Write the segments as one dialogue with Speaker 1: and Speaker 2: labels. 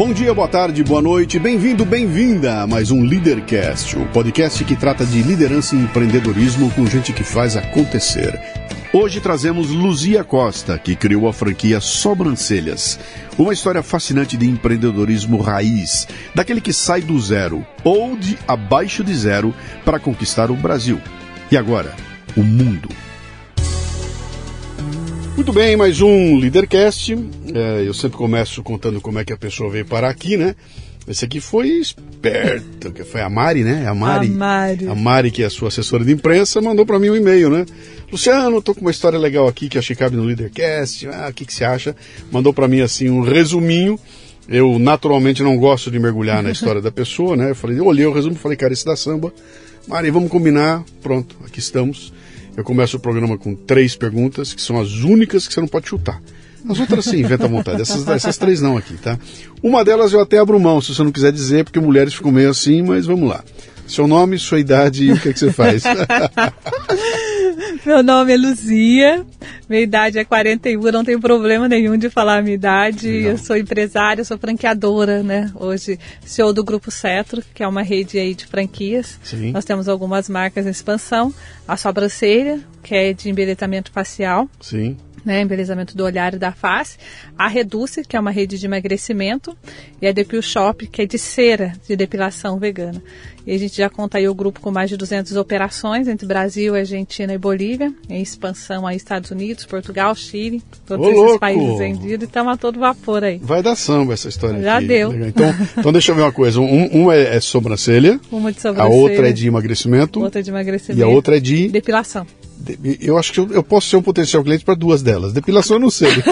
Speaker 1: Bom dia, boa tarde, boa noite, bem-vindo, bem-vinda a mais um Leadercast, o podcast que trata de liderança e empreendedorismo com gente que faz acontecer. Hoje trazemos Luzia Costa, que criou a franquia Sobrancelhas. Uma história fascinante de empreendedorismo raiz, daquele que sai do zero ou de abaixo de zero para conquistar o Brasil. E agora, o mundo. Muito bem, mais um Leadercast. É, eu sempre começo contando como é que a pessoa veio parar aqui, né? Esse aqui foi esperto, que foi a Mari, né? A Mari,
Speaker 2: a Mari,
Speaker 1: a Mari que é a sua assessora de imprensa, mandou para mim um e-mail, né? Luciano, tô com uma história legal aqui que achei que cabe no Leadercast. Ah, o que, que você acha? Mandou para mim assim um resuminho. Eu naturalmente não gosto de mergulhar na história da pessoa, né? Eu falei, eu olhei o resumo, falei, cara, esse da samba. Mari, vamos combinar. Pronto, aqui estamos. Eu começo o programa com três perguntas, que são as únicas que você não pode chutar. As outras sim, inventa à vontade. Essas, essas três não aqui, tá? Uma delas eu até abro mão, se você não quiser dizer, porque mulheres ficam meio assim, mas vamos lá. Seu nome, sua idade e o que, é que você faz?
Speaker 2: Meu nome é Luzia, minha idade é 41, não tenho problema nenhum de falar a minha idade. Não. Eu sou empresária, sou franqueadora, né? Hoje, CEO do Grupo Cetro, que é uma rede aí de franquias.
Speaker 1: Sim.
Speaker 2: Nós temos algumas marcas em expansão. A Sobrancelha, que é de embelezamento facial.
Speaker 1: Sim
Speaker 2: né, embelezamento do olhar e da face, a Reduce, que é uma rede de emagrecimento, e a Depil Shop, que é de cera de depilação vegana. E a gente já conta aí o grupo com mais de 200 operações entre Brasil, Argentina e Bolívia, em expansão a Estados Unidos, Portugal, Chile, todos
Speaker 1: Ô,
Speaker 2: esses
Speaker 1: louco!
Speaker 2: países vendidos, e estamos a todo vapor aí.
Speaker 1: Vai dar samba essa história
Speaker 2: Já
Speaker 1: aqui.
Speaker 2: deu.
Speaker 1: Então, então deixa eu ver uma coisa. Um, um é, é sobrancelha,
Speaker 2: Uma de
Speaker 1: a
Speaker 2: sobrancelha,
Speaker 1: outra é de emagrecimento
Speaker 2: outra de emagrecimento
Speaker 1: e a outra é de
Speaker 2: depilação.
Speaker 1: Eu acho que eu, eu posso ser um potencial cliente para duas delas. Depilação eu não sei.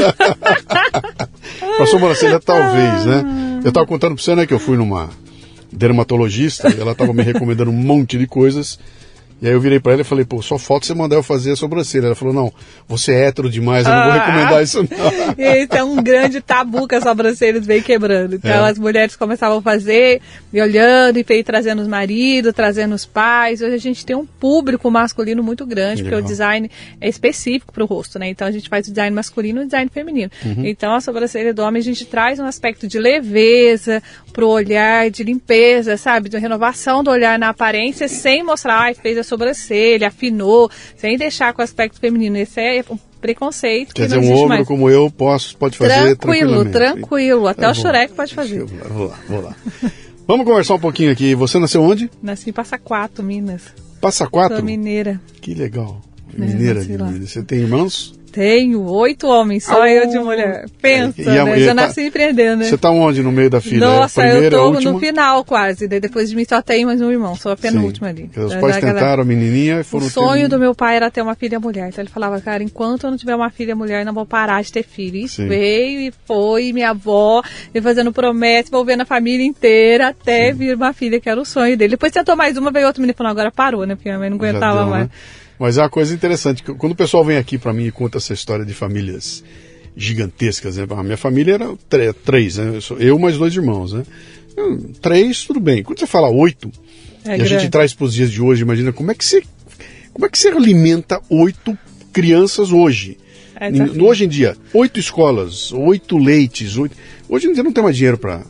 Speaker 1: para sobrancelha talvez, né? Eu estava contando para você, né, que eu fui numa dermatologista e ela estava me recomendando um monte de coisas. E aí eu virei para ela e falei, pô, só falta você mandar eu fazer a sobrancelha. Ela falou, não, você é hétero demais, eu não vou
Speaker 2: Ah.
Speaker 1: recomendar isso não.
Speaker 2: Esse é um grande tabu que as sobrancelhas vem quebrando. Então
Speaker 1: É.
Speaker 2: as mulheres começavam a fazer, e olhando, e veio trazendo os maridos, trazendo os pais. Hoje a gente tem um público masculino muito grande, porque
Speaker 1: Legal.
Speaker 2: o design é específico para o rosto, né? Então a gente faz o design masculino e o design feminino.
Speaker 1: Uhum.
Speaker 2: Então a sobrancelha do homem a gente traz um aspecto de leveza pro olhar, de limpeza, sabe? De renovação do olhar na aparência, sem mostrar, ai, fez a sobrancelha, afinou, sem deixar com o aspecto feminino. Esse é um preconceito
Speaker 1: Quer
Speaker 2: que
Speaker 1: dizer, um ogro
Speaker 2: mais.
Speaker 1: como eu posso, pode fazer
Speaker 2: Tranquilo, tranquilo. Até
Speaker 1: Tá
Speaker 2: o. Shurek pode fazer.
Speaker 1: Deixa eu- Vou lá, vou lá. Vamos conversar um pouquinho aqui. Você nasceu onde?
Speaker 2: Nasci em Passa Quatro, Minas.
Speaker 1: Passa
Speaker 2: Sou
Speaker 1: quatro?
Speaker 2: mineira.
Speaker 1: Que legal.
Speaker 2: É,
Speaker 1: Mineira
Speaker 2: lá.
Speaker 1: Minas. Você tem irmãos?
Speaker 2: Tenho oito homens, só
Speaker 1: Ah,
Speaker 2: eu de mulher. Pensa,
Speaker 1: e a-
Speaker 2: né?
Speaker 1: e
Speaker 2: Já
Speaker 1: tá-
Speaker 2: nasci empreendendo, né?
Speaker 1: Você tá onde no meio da fila?
Speaker 2: Nossa,
Speaker 1: é a primeira,
Speaker 2: eu
Speaker 1: a
Speaker 2: tô no final quase. Daí depois de mim só tenho mais um irmão, sou a penúltima ali.
Speaker 1: Porque os pais
Speaker 2: galera.
Speaker 1: tentaram a menininha e
Speaker 2: O
Speaker 1: foram ter
Speaker 2: sonho
Speaker 1: um-
Speaker 2: do meu pai era ter uma filha mulher. Então ele falava, cara, enquanto eu não tiver uma filha mulher, eu não vou parar de ter filho. E
Speaker 1: Sim.
Speaker 2: veio e foi, minha avó, e fazendo promessa, envolvendo a família inteira, até vir uma filha, que era o sonho dele. Depois tentou mais uma, veio outro menino e falou, agora parou, né? Porque minha mãe não aguentava
Speaker 1: deu,
Speaker 2: mais.
Speaker 1: né? Mas é uma coisa interessante, que quando o pessoal vem aqui para mim e conta essa história de famílias gigantescas, né? A minha família era três, né? Eu, mais dois irmãos, né? Hum, Três, tudo bem. Quando você fala oito,
Speaker 2: É
Speaker 1: e a gente
Speaker 2: grande.
Speaker 1: traz para os dias de hoje, imagina como é que você como é que você alimenta oito crianças hoje?
Speaker 2: É desafio.
Speaker 1: hoje em dia, oito escolas, oito leites, oito... Hoje em dia não tem mais dinheiro para...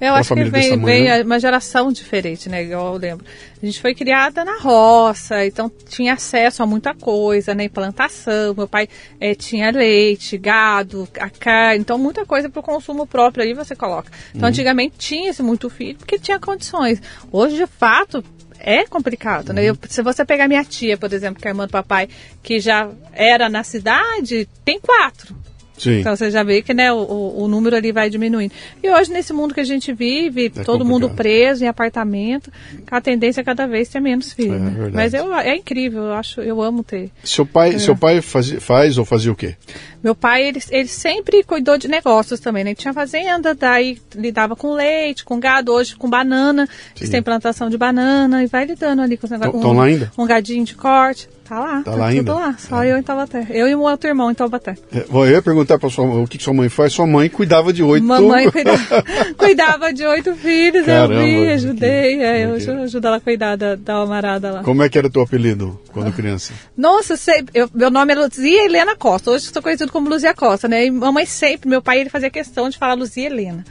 Speaker 2: Eu acho que
Speaker 1: tamanho,
Speaker 2: vem
Speaker 1: né?
Speaker 2: uma geração diferente, né? Igual eu lembro. A gente foi criada na roça, então tinha acesso a muita coisa, né? Plantação. Meu pai eh, tinha leite, gado, a carne, então muita coisa para o consumo próprio aí você coloca. Então
Speaker 1: Uhum.
Speaker 2: antigamente tinha-se muito filho porque tinha condições. Hoje, de fato, é complicado, né? Eu- se você pegar minha tia, por exemplo, que é a irmã do papai, que já era na cidade, tem quatro.
Speaker 1: Sim.
Speaker 2: Então você já vê que né, o, o- número ali vai diminuindo. E hoje, nesse mundo que a gente vive,
Speaker 1: É
Speaker 2: todo mundo
Speaker 1: complicado.
Speaker 2: preso em apartamento, a tendência é cada vez ter menos filhos.
Speaker 1: É,
Speaker 2: né? Mas eu, é incrível, eu acho, eu amo ter.
Speaker 1: Seu pai,
Speaker 2: É.
Speaker 1: seu pai fazia, faz ou fazia o quê?
Speaker 2: Meu pai, ele, ele sempre cuidou de negócios também, né? Ele tinha fazenda, daí lidava com leite, com gado, hoje com banana. Eles têm plantação de banana e vai lidando ali com os negócios.
Speaker 1: Tão- tão lá ainda?
Speaker 2: Um gadinho de corte. Tá lá,
Speaker 1: Tá
Speaker 2: tá,
Speaker 1: lá
Speaker 2: tudo
Speaker 1: ainda?
Speaker 2: lá. Só
Speaker 1: É.
Speaker 2: eu em Taubaté. Eu e um outro irmão em Taubaté.
Speaker 1: É, Eu ia perguntar para sua o que, que sua mãe faz. Sua mãe cuidava de oito...
Speaker 2: Mamãe cuidava, cuidava de oito filhos,
Speaker 1: Caramba,
Speaker 2: eu vi,
Speaker 1: que-
Speaker 2: ajudei. é, eu
Speaker 1: que-
Speaker 2: aju- ajudo ela a cuidar da, da amarada lá.
Speaker 1: Como é que era teu apelido quando criança?
Speaker 2: Nossa, sei, eu- meu nome é Luzia Helena Costa. Hoje eu sou conhecido como Luzia Costa, né? E mamãe sempre, meu pai, ele fazia questão de falar Luzia Helena.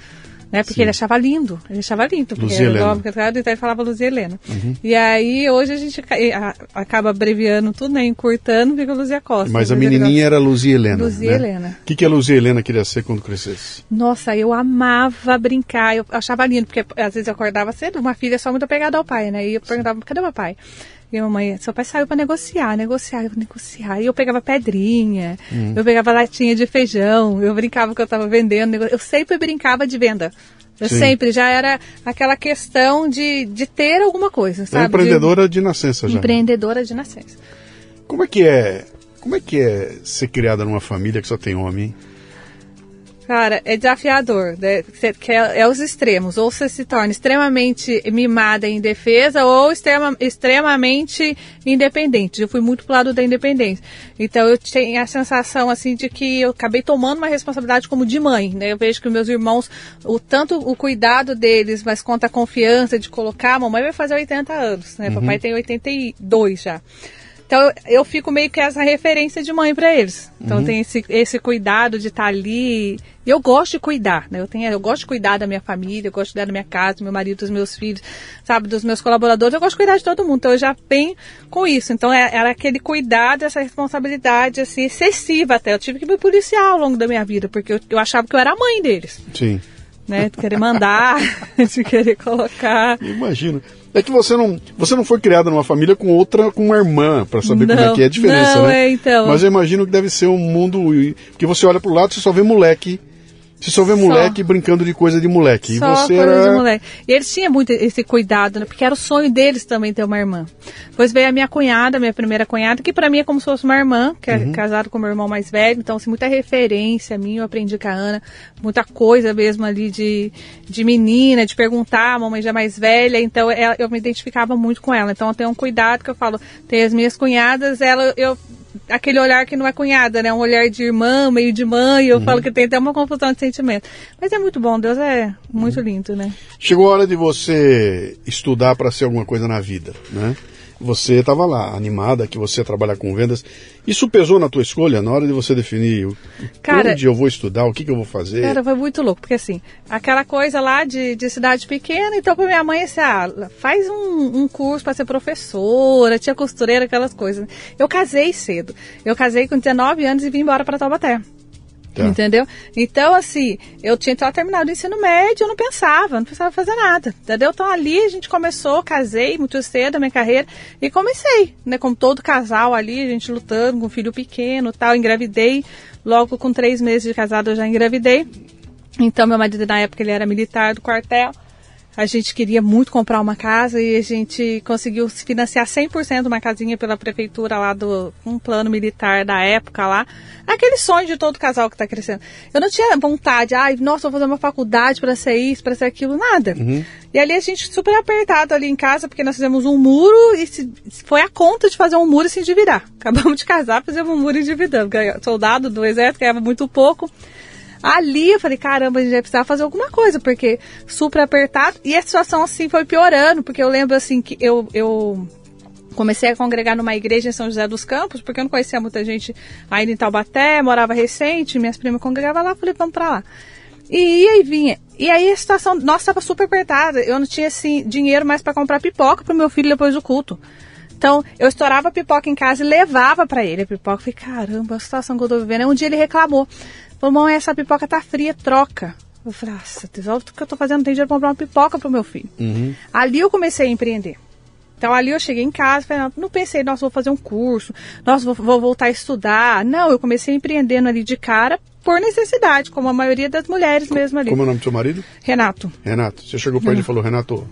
Speaker 2: Né? Porque
Speaker 1: Sim.
Speaker 2: ele achava lindo, ele achava lindo, porque
Speaker 1: Luzia
Speaker 2: era o
Speaker 1: Helena.
Speaker 2: então ele falava Luzia Helena. E aí hoje a gente acaba abreviando tudo, né? Encurtando, fica Luzia Costa.
Speaker 1: Mas a menininha era Luzia Helena.
Speaker 2: Luzia
Speaker 1: né?
Speaker 2: Helena.
Speaker 1: O que, que a Luzia Helena queria ser quando crescesse?
Speaker 2: Nossa, eu amava brincar, eu achava lindo, porque às vezes eu acordava cedo, uma filha só muito apegada ao pai, né? E eu perguntava, cadê meu pai? E a mamãe, seu pai saiu para negociar, negociar, negociar. E eu pegava pedrinha, eu pegava latinha de feijão, eu brincava que eu estava vendendo, eu sempre brincava de venda. Eu
Speaker 1: Sim.
Speaker 2: sempre, já era aquela questão de, de ter alguma coisa,
Speaker 1: É
Speaker 2: sabe? De-
Speaker 1: empreendedora de nascença já.
Speaker 2: empreendedora de nascença.
Speaker 1: Como é que é? Como é que é ser criada numa família que só tem homem? hein?
Speaker 2: Cara, é desafiador, né? É, é os extremos. Ou você se torna extremamente mimada em defesa ou extrema, extremamente independente. Eu fui muito pro lado da independência. Então eu tinha a sensação assim de que eu acabei tomando uma responsabilidade como de mãe, né? Eu vejo que meus irmãos, o tanto o cuidado deles, mas quanto a confiança de colocar, a mamãe vai fazer 80 anos, né? Papai tem 82 já. Então eu, fico meio que essa referência de mãe para eles. Então tem esse, esse cuidado de estar ali. E eu gosto de cuidar, né? Eu, tenho, eu gosto de cuidar da minha família, eu gosto de cuidar da minha casa, do meu marido, dos meus filhos, sabe, dos meus colaboradores. Eu gosto de cuidar de todo mundo. Então eu já venho com isso. Então é- era aquele cuidado, essa responsabilidade assim, excessiva até. Eu tive que me policiar ao longo da minha vida, porque eu, eu achava que eu era a mãe deles,
Speaker 1: Sim.
Speaker 2: né? De querer mandar, de querer colocar.
Speaker 1: Imagino. É que você não, você não foi criada numa família com outra, com uma irmã, para saber como é
Speaker 2: Não,
Speaker 1: que é a diferença,
Speaker 2: não,
Speaker 1: né?
Speaker 2: é, então.
Speaker 1: Mas eu imagino que deve ser um mundo que você olha pro lado, você só vê moleque. Você só vê moleque brincando de coisa de moleque.
Speaker 2: Só
Speaker 1: e você
Speaker 2: coisa
Speaker 1: era
Speaker 2: de moleque. E eles tinham muito esse cuidado, né? Porque era o sonho deles também ter uma irmã. Depois veio a minha cunhada, minha primeira cunhada, que para mim é como se fosse uma irmã, que
Speaker 1: Uhum.
Speaker 2: é casada com meu irmão mais velho. Então, assim, muita referência minha, eu aprendi com a Ana. Muita coisa mesmo ali de, de menina, de perguntar, a mamãe já mais velha. Então, ela- eu me identificava muito com ela. Então, eu tenho um cuidado que eu falo. Tem as minhas cunhadas, ela, eu aquele olhar que não é cunhada, né? Um olhar de irmã, meio de mãe. Eu falo que tem até uma confusão de sentimento. Mas é muito bom, Deus é muito lindo, né?
Speaker 1: Chegou a hora de você estudar para ser alguma coisa na vida, né? Você estava lá, animada, que você ia trabalhar com vendas. Isso pesou na tua escolha, na hora de você definir o-
Speaker 2: Cara-
Speaker 1: onde eu vou estudar, o que, que eu vou fazer?
Speaker 2: Cara, foi muito louco, porque assim, aquela coisa lá de, de cidade pequena, então pra minha mãe, assim, ah, faz um, um curso para ser professora, tia costureira, aquelas coisas. Eu casei cedo. Eu casei com 19 anos e vim embora para Taubaté.
Speaker 1: Tá.
Speaker 2: Entendeu? Então, assim, eu tinha só terminado o ensino médio, eu não pensava, não pensava fazer nada. Entendeu? Então ali a gente começou, casei muito cedo a minha carreira e comecei, né? Como todo casal ali, a gente lutando com um filho pequeno tal, engravidei. Logo com três meses de casado eu já engravidei. Então meu marido na época ele era militar do quartel. A gente queria muito comprar uma casa e a gente conseguiu se financiar 100% uma casinha pela prefeitura lá do um plano militar da época lá. Aquele sonho de todo casal que está crescendo. Eu não tinha vontade, ai, nossa, vou fazer uma faculdade para ser isso, para ser aquilo, nada. E ali a gente super apertado ali em casa, porque nós fizemos um muro e se, foi a conta de fazer um muro e se endividar. Acabamos de casar, fizemos um muro e endividamos. Soldado do exército ganhava muito pouco. Ali eu falei, caramba, a gente vai precisar fazer alguma coisa, porque super apertado. E a situação assim foi piorando, porque eu lembro assim que eu, eu Comecei a congregar numa igreja em São José dos Campos, porque eu não conhecia muita gente ainda em Taubaté, morava recente, minhas primas congregavam lá, falei, vamos pra lá. E aí vinha. E aí a situação, nossa, estava super apertada. Eu não tinha, assim, dinheiro mais para comprar pipoca pro meu filho depois do culto. Então, eu estourava a pipoca em casa e levava para ele a pipoca. Falei, caramba, a situação que eu tô vivendo. Um dia ele reclamou. Falou, mãe, essa pipoca tá fria, troca. Eu falei, nossa, tesouro, o que eu tô fazendo? Não tem dinheiro pra comprar uma pipoca pro meu filho.
Speaker 1: Uhum.
Speaker 2: Ali eu comecei a empreender. Então ali eu cheguei em casa, falei, não, não pensei, nossa, vou fazer um curso, nossa, vou, vou, voltar a estudar. Não, eu comecei empreendendo ali de cara por necessidade, como a maioria das mulheres mesmo ali.
Speaker 1: Como é o nome do seu marido?
Speaker 2: Renato.
Speaker 1: Renato. Você chegou para ele e falou, Renato,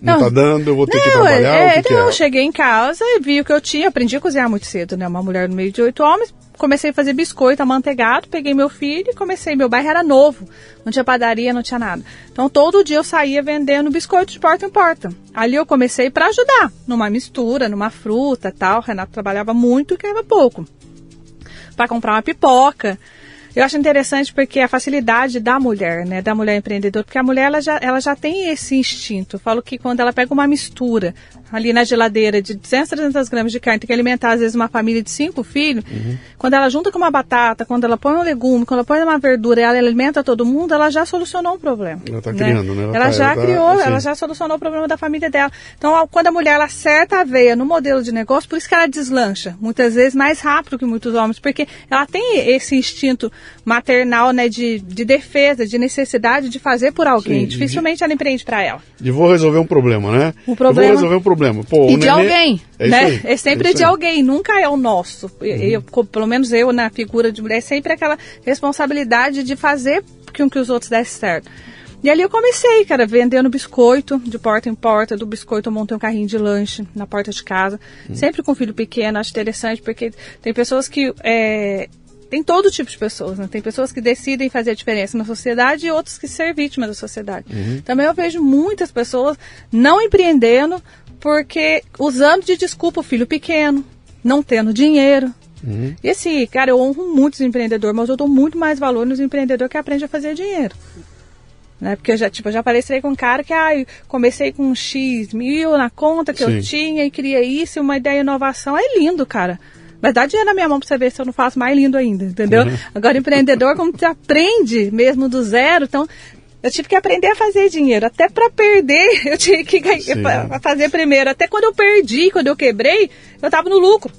Speaker 1: não, não, tá dando, eu vou ter não, que trabalhar.
Speaker 2: É,
Speaker 1: que
Speaker 2: então
Speaker 1: que é?
Speaker 2: eu cheguei em casa e vi o que eu tinha, aprendi a cozinhar muito cedo, né? Uma mulher no meio de oito homens, comecei a fazer biscoito amanteigado, peguei meu filho e comecei. Meu bairro era novo, não tinha padaria, não tinha nada. Então todo dia eu saía vendendo biscoito de porta em porta. Ali eu comecei para ajudar, numa mistura, numa fruta tal. O Renato trabalhava muito e ganhava pouco. Para comprar uma pipoca. Eu acho interessante porque a facilidade da mulher, né, da mulher empreendedora, porque a mulher ela já, ela já tem esse instinto. Eu falo que quando ela pega uma mistura ali na geladeira de 200, 300 gramas de carne, tem que alimentar às vezes uma família de cinco filhos, uhum. quando ela junta com uma batata, quando ela põe um legume, quando ela põe uma verdura, ela alimenta todo mundo, ela já solucionou um problema.
Speaker 1: Ela está né? criando, né?
Speaker 2: Ela, ela tá, já ela criou, tá, assim. ela já solucionou o problema da família dela. Então, quando a mulher ela acerta a veia no modelo de negócio, por isso que ela deslancha, muitas vezes mais rápido que muitos homens, porque ela tem esse instinto maternal, né, de, de defesa, de necessidade de fazer por alguém. Sim, Dificilmente de, ela empreende para ela.
Speaker 1: De vou resolver um problema, né?
Speaker 2: O problema.
Speaker 1: Eu vou resolver um problema problema. Pô,
Speaker 2: e de nenê... alguém,
Speaker 1: é
Speaker 2: né? É sempre é de alguém, nunca é o nosso. Uhum. Eu, pelo menos eu, na figura de mulher, é sempre aquela responsabilidade de fazer com que os outros dessem certo. E ali eu comecei, cara, vendendo biscoito de porta em porta. Do biscoito eu montei um carrinho de lanche na porta de casa. Sempre com filho pequeno, acho interessante, porque tem pessoas que é, tem todo tipo de pessoas, né? Tem pessoas que decidem fazer a diferença na sociedade e outros que ser vítimas da sociedade. Uhum. Também eu vejo muitas pessoas não empreendendo porque usando de desculpa o filho pequeno, não tendo dinheiro. Uhum. E assim, cara, eu honro muito os empreendedores, mas eu dou muito mais valor nos empreendedores que aprendem a fazer dinheiro. Né? Porque eu já, tipo, eu já apareci com um cara que ah, comecei com um X mil na conta que Sim. eu tinha e queria isso, uma ideia de inovação. É lindo, cara. Mas dá dinheiro na minha mão para você ver se eu não faço mais lindo ainda, entendeu? Uhum. Agora, empreendedor, como você aprende mesmo do zero, então eu tive que aprender a fazer dinheiro. Até para perder, eu tive que ganhar, fazer primeiro. Até quando eu perdi, quando eu quebrei, eu tava no lucro.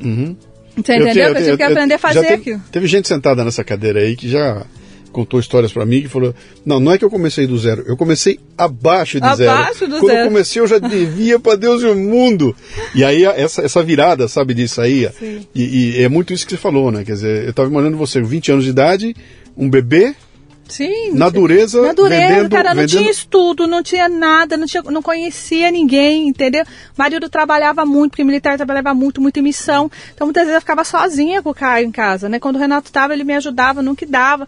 Speaker 1: Uhum.
Speaker 2: Você entendeu? Eu, eu, eu tive que aprender a fazer teve, aquilo.
Speaker 1: Teve gente sentada nessa cadeira aí que já contou histórias para mim que falou: Não, não é que eu comecei do zero, eu comecei abaixo de
Speaker 2: abaixo
Speaker 1: zero.
Speaker 2: Abaixo do
Speaker 1: Quando
Speaker 2: zero.
Speaker 1: eu comecei, eu já devia para Deus e o mundo. E aí, essa, essa virada, sabe, disso aí. E, e, é muito isso que você falou, né? Quer dizer, eu tava imaginando você, 20 anos de idade, um bebê,
Speaker 2: Sim.
Speaker 1: Na dureza,
Speaker 2: Na dureza,
Speaker 1: vendendo,
Speaker 2: cara, não
Speaker 1: vendendo...
Speaker 2: tinha estudo, não tinha nada, não, tinha, não conhecia ninguém, entendeu? O marido trabalhava muito, porque militar trabalhava muito, muito em missão. Então muitas vezes eu ficava sozinha com o Caio em casa, né? Quando o Renato estava, ele me ajudava, nunca dava.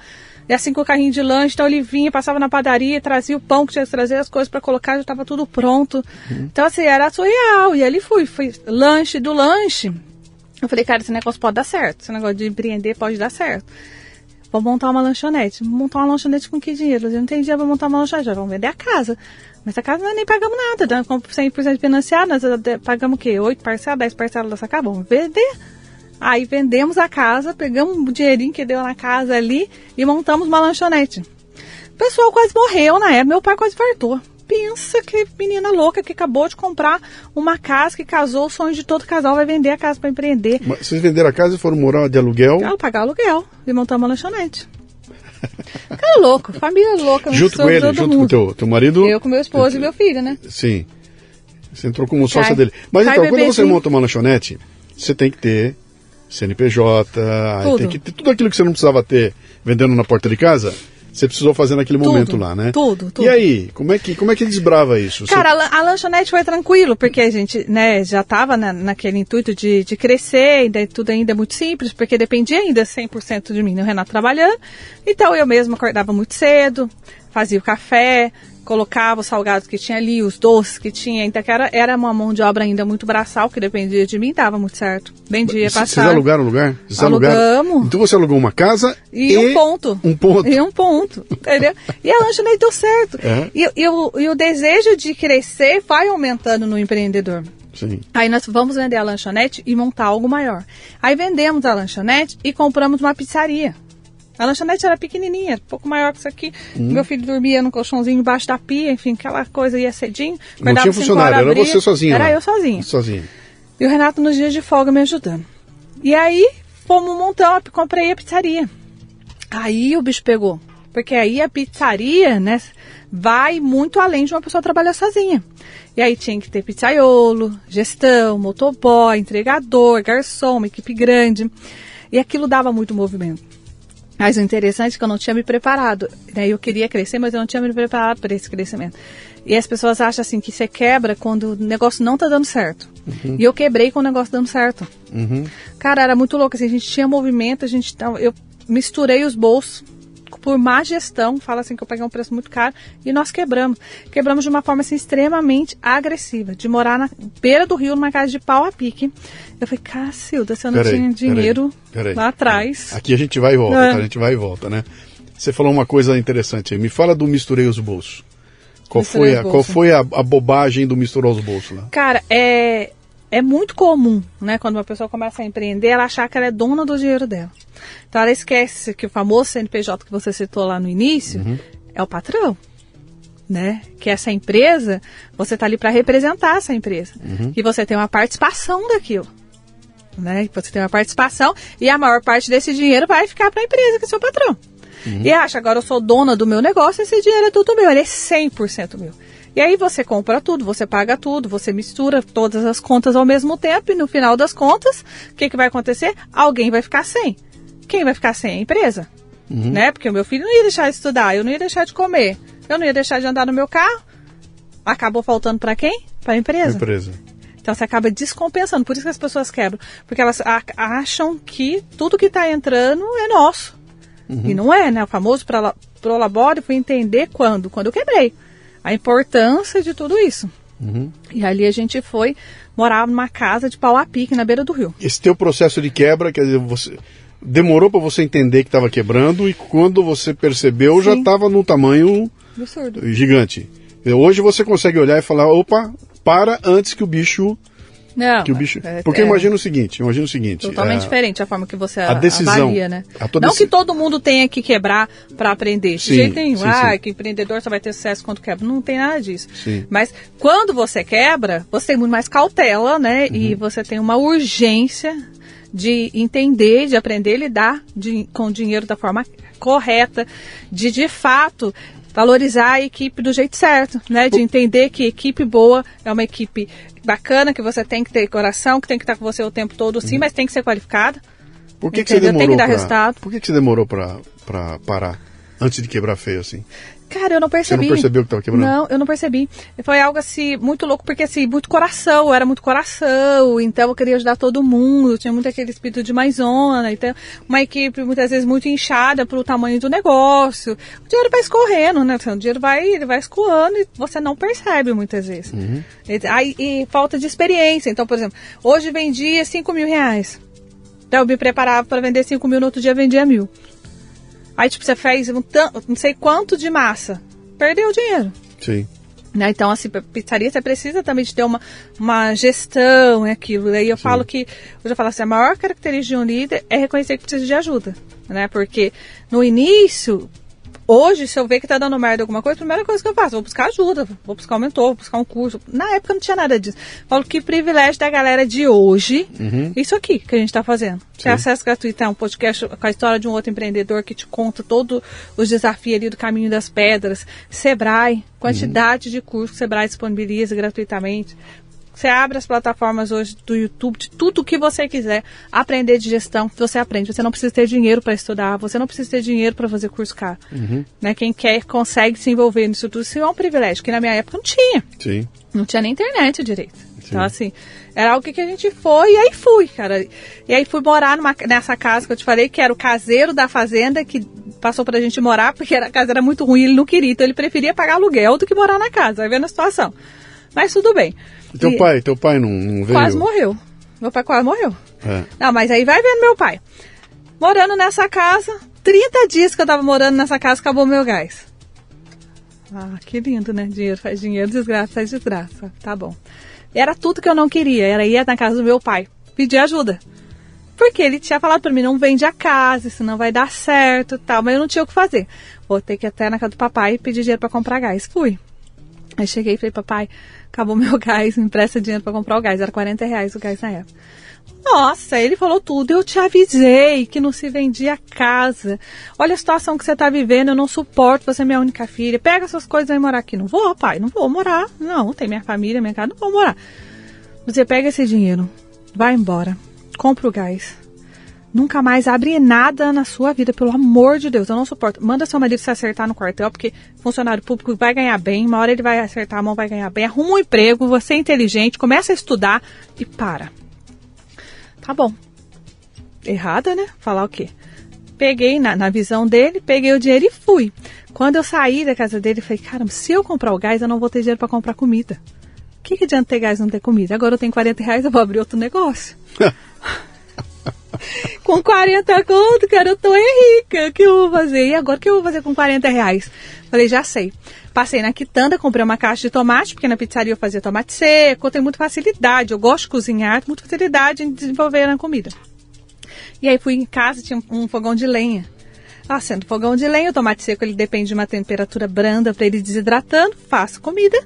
Speaker 2: E assim com o carrinho de lanche, então ele vinha, passava na padaria, trazia o pão que tinha que trazer, as coisas para colocar, já estava tudo pronto. Uhum. Então assim, era surreal. E ali fui, fui lanche do lanche. Eu falei, cara, esse negócio pode dar certo, esse negócio de empreender pode dar certo. Vou montar uma lanchonete. Montar uma lanchonete com que dinheiro? Eu não tenho dinheiro para montar uma lanchonete. Já vamos vender a casa. Mas a casa nós nem pagamos nada. Né? Com 100% financiado, nós pagamos o quê? 8 parcelas, 10 parcelas dessa casa? Vamos vender. Aí vendemos a casa, pegamos o dinheirinho que deu na casa ali e montamos uma lanchonete. O pessoal quase morreu na época. Meu pai quase fartou pensa que menina louca que acabou de comprar uma casa, que casou, o sonho de todo casal vai vender a casa para empreender.
Speaker 1: Mas vocês venderam a casa e foram morar de aluguel?
Speaker 2: Ela pagar aluguel e montar uma lanchonete. Cara louco, família louca.
Speaker 1: Junto com ele, junto mundo. com teu, teu marido?
Speaker 2: Eu com meu esposo eu, e meu filho, né?
Speaker 1: Sim. Você entrou como sócia Cai. dele. Mas então, quando você monta uma lanchonete, você tem que ter CNPJ, tudo. tem que ter tudo aquilo que você não precisava ter vendendo na porta de casa você precisou fazer naquele tudo, momento lá, né?
Speaker 2: Tudo, tudo.
Speaker 1: E aí, como é que, como é que desbrava isso?
Speaker 2: Cara, Você... a, a, lanchonete foi tranquilo, porque a gente né, já estava na, naquele intuito de, de crescer, ainda, tudo ainda é muito simples, porque dependia ainda 100% de mim, né? o Renato trabalhando. Então eu mesmo acordava muito cedo, fazia o café, colocava os salgados que tinha ali, os doces que tinha, então era, era uma mão de obra ainda muito braçal, que dependia de mim, dava muito certo. Vendia, passava.
Speaker 1: Vocês alugaram o lugar? Vocês
Speaker 2: Alugamos.
Speaker 1: Alugaram? Então você alugou uma casa
Speaker 2: e, e, um ponto.
Speaker 1: Um ponto.
Speaker 2: E um ponto, entendeu? e a lanchonete deu certo. É. E, e, o, e o desejo de crescer vai aumentando no empreendedor.
Speaker 1: Sim.
Speaker 2: Aí nós vamos vender a lanchonete e montar algo maior. Aí vendemos a lanchonete e compramos uma pizzaria. A lanchonete era pequenininha, pouco maior que isso aqui.
Speaker 1: Hum.
Speaker 2: Meu filho dormia num colchãozinho embaixo da pia, enfim, aquela coisa ia cedinho.
Speaker 1: Não tinha funcionário,
Speaker 2: horas,
Speaker 1: era
Speaker 2: abria.
Speaker 1: você sozinho.
Speaker 2: Era
Speaker 1: lá.
Speaker 2: eu sozinha.
Speaker 1: Sozinho.
Speaker 2: E o Renato nos dias de folga me ajudando. E aí fomos montando, comprei a pizzaria. Aí o bicho pegou. Porque aí a pizzaria, né, vai muito além de uma pessoa trabalhar sozinha. E aí tinha que ter pizzaiolo, gestão, motoboy, entregador, garçom, uma equipe grande. E aquilo dava muito movimento. Mas o interessante é que eu não tinha me preparado. Né? Eu queria crescer, mas eu não tinha me preparado para esse crescimento. E as pessoas acham assim que você quebra quando o negócio não tá dando certo. E eu quebrei com o negócio dando certo.
Speaker 1: Uhum.
Speaker 2: Cara, era muito louco. Assim, a gente tinha movimento, a gente eu misturei os bolsos por má gestão, fala assim que eu peguei um preço muito caro e nós quebramos. Quebramos de uma forma assim extremamente agressiva, de morar na beira do rio numa casa de pau a pique. Eu falei, Cacilda, se eu não
Speaker 1: Peraí,
Speaker 2: tinha dinheiro
Speaker 1: peraí, peraí,
Speaker 2: lá atrás.
Speaker 1: Aqui a gente vai e volta,
Speaker 2: É.
Speaker 1: tá? A gente vai e volta, né? Você falou uma coisa interessante aí. Me fala do misturei os bolsos. Qual
Speaker 2: Misturei
Speaker 1: foi, a, qual foi a, a bobagem do misturar os bolsos lá?
Speaker 2: Cara, é, é muito comum, né? Quando uma pessoa começa a empreender, ela achar que ela é dona do dinheiro dela. Então ela esquece que o famoso CNPJ que você citou lá no início é o patrão. Né? Que essa empresa, você está ali para representar essa empresa. Que você tem uma participação daquilo. Né? Você tem uma participação e a maior parte desse dinheiro vai ficar para a empresa, que é seu patrão. E acha, agora eu sou dona do meu negócio, esse dinheiro é tudo meu, ele é 100% meu. E aí você compra tudo, você paga tudo, você mistura todas as contas ao mesmo tempo e no final das contas, o que, que vai acontecer? Alguém vai ficar sem. Quem vai ficar sem? A empresa. Né? Porque o meu filho não ia deixar de estudar, eu não ia deixar de comer, eu não ia deixar de andar no meu carro. Acabou faltando para quem? Para a empresa.
Speaker 1: Empresa.
Speaker 2: Então você acaba descompensando. Por isso que as pessoas quebram. Porque elas acham que tudo que está entrando é nosso. E não é, né? O famoso prola- prolabore foi entender quando? Quando eu quebrei. A importância de tudo isso.
Speaker 1: Uhum.
Speaker 2: E ali a gente foi morar numa casa de pau a pique na beira do rio.
Speaker 1: Esse teu processo de quebra, quer dizer, você demorou para você entender que estava quebrando e quando você percebeu já
Speaker 2: Sim.
Speaker 1: estava num tamanho
Speaker 2: Absurdo.
Speaker 1: gigante. Hoje você consegue olhar e falar, opa, para antes que o bicho,
Speaker 2: Não,
Speaker 1: que o bicho.
Speaker 2: é-
Speaker 1: Porque
Speaker 2: é
Speaker 1: imagina o seguinte, imagina o seguinte.
Speaker 2: Totalmente
Speaker 1: é,
Speaker 2: diferente a forma que você
Speaker 1: a decisão,
Speaker 2: avalia, né?
Speaker 1: a
Speaker 2: Não que todo mundo tenha que quebrar para aprender. De
Speaker 1: Sim,
Speaker 2: jeito nenhum.
Speaker 1: sim,
Speaker 2: ah,
Speaker 1: sim.
Speaker 2: que empreendedor só vai ter sucesso quando quebra. Não tem nada disso.
Speaker 1: Sim.
Speaker 2: Mas quando você quebra, você tem muito mais cautela, né?
Speaker 1: Uhum.
Speaker 2: E você tem uma urgência de entender, de aprender a lidar de- com o dinheiro da forma correta, de de fato valorizar a equipe do jeito certo, né? De entender que equipe boa é uma equipe bacana, que você tem que ter coração, que tem que estar com você o tempo todo, sim, mas tem que ser qualificada.
Speaker 1: Por que, que você
Speaker 2: Entendeu? Tem
Speaker 1: demorou
Speaker 2: que dar
Speaker 1: pra-
Speaker 2: resultado.
Speaker 1: Por que, que você demorou para parar antes de quebrar feio assim?
Speaker 2: Cara, eu não percebi.
Speaker 1: percebeu que tava quebrando?
Speaker 2: Não, eu não percebi. Foi algo assim, muito louco, porque assim, muito coração, eu era muito coração, então eu queria ajudar todo mundo, tinha muito aquele espírito de maisona, então uma equipe muitas vezes muito inchada pelo tamanho do negócio. O dinheiro vai escorrendo, né? O dinheiro vai, ele vai escoando e você não percebe muitas vezes. E, aí, e falta de experiência. Então, por exemplo, hoje vendia 5 mil reais. Então eu me preparava para vender 5 mil, no outro dia vendia mil. Aí, tipo, você fez um não sei quanto de massa. Perdeu o dinheiro.
Speaker 1: Sim.
Speaker 2: Né? Então, assim, pizzaria você precisa também de ter uma, uma gestão, é aquilo. Daí eu falo que, eu já falo assim, a maior característica de um líder é reconhecer que precisa de ajuda. Né? Porque no início, hoje, se eu ver que tá dando merda alguma coisa, a primeira coisa que eu faço, vou buscar ajuda, vou buscar um mentor, vou buscar um curso. Na época não tinha nada disso. Falo que privilégio da galera de hoje, isso aqui que a gente tá fazendo.
Speaker 1: Uhum. Sim.
Speaker 2: acesso gratuito a um podcast com a história de um outro empreendedor que te conta todos os desafios ali do caminho das pedras. Sebrae, quantidade de cursos que o Sebrae disponibiliza gratuitamente. Você abre as plataformas hoje do YouTube, de tudo que você quiser aprender de gestão, você aprende. Você não precisa ter dinheiro para estudar, você não precisa ter dinheiro para fazer curso caro. Né? Quem quer consegue se envolver nisso tudo. Isso é um privilégio, que na minha época não tinha.
Speaker 1: Sim.
Speaker 2: Não tinha nem internet direito. Então, assim, era algo que a gente foi e aí fui, cara. E aí fui morar numa- nessa casa que eu te falei, que era o caseiro da fazenda, que passou pra gente morar, porque a casa era muito ruim, ele não queria. Então ele preferia pagar aluguel do que morar na casa. Vai vendo a situação. Mas tudo bem.
Speaker 1: E teu
Speaker 2: E
Speaker 1: pai, teu pai não, não veio?
Speaker 2: Quase morreu. Meu pai quase morreu.
Speaker 1: É.
Speaker 2: Não, mas aí vai vendo meu pai. Morando nessa casa, 30 dias que eu tava morando nessa casa, acabou meu gás. Ah, que lindo, né? Dinheiro faz dinheiro, desgraça faz desgraça. Tá bom. Era tudo que eu não queria, era ir na casa do meu pai, pedir ajuda. Porque ele tinha falado para mim, não vende a casa, isso não vai dar certo tal, mas eu não tinha o que fazer. Vou ter que ir até na casa do papai e pedir dinheiro para comprar gás. Fui. Aí cheguei e falei, papai, acabou meu gás, me empresta dinheiro para comprar o gás. Era 40 reais o gás na época. Nossa, ele falou tudo. Eu te avisei que não se vendia casa. Olha a situação que você está vivendo. Eu não suporto você é minha única filha. Pega suas coisas e vai morar aqui. Não vou, pai. Não vou morar. Não, tem minha família, minha casa. Não vou morar. Você pega esse dinheiro, vai embora, compra o gás. Nunca mais abre nada na sua vida, pelo amor de Deus. Eu não suporto. Manda seu marido se acertar no quartel, porque funcionário público vai ganhar bem. Uma hora ele vai acertar a mão, vai ganhar bem. Arruma um emprego, você é inteligente, começa a estudar e para. Tá bom. Errada, né? Falar o quê? Peguei na, na visão dele, peguei o dinheiro e fui. Quando eu saí da casa dele, falei, caramba, se eu comprar o gás, eu não vou ter dinheiro para comprar comida. O que, que adianta ter gás e não ter comida? Agora eu tenho 40 reais, eu vou abrir outro negócio. com 40 conto, cara, eu tô rica. O que eu vou fazer? E agora o que eu vou fazer com 40 reais? Falei, já sei. Passei na quitanda, comprei uma caixa de tomate, porque na pizzaria eu fazia tomate seco, eu tenho muita facilidade, eu gosto de cozinhar, muita facilidade em desenvolver a comida. E aí fui em casa, tinha um fogão de lenha. Acendo fogão de lenha, o tomate seco ele depende de uma temperatura branda para ele desidratando, faço comida.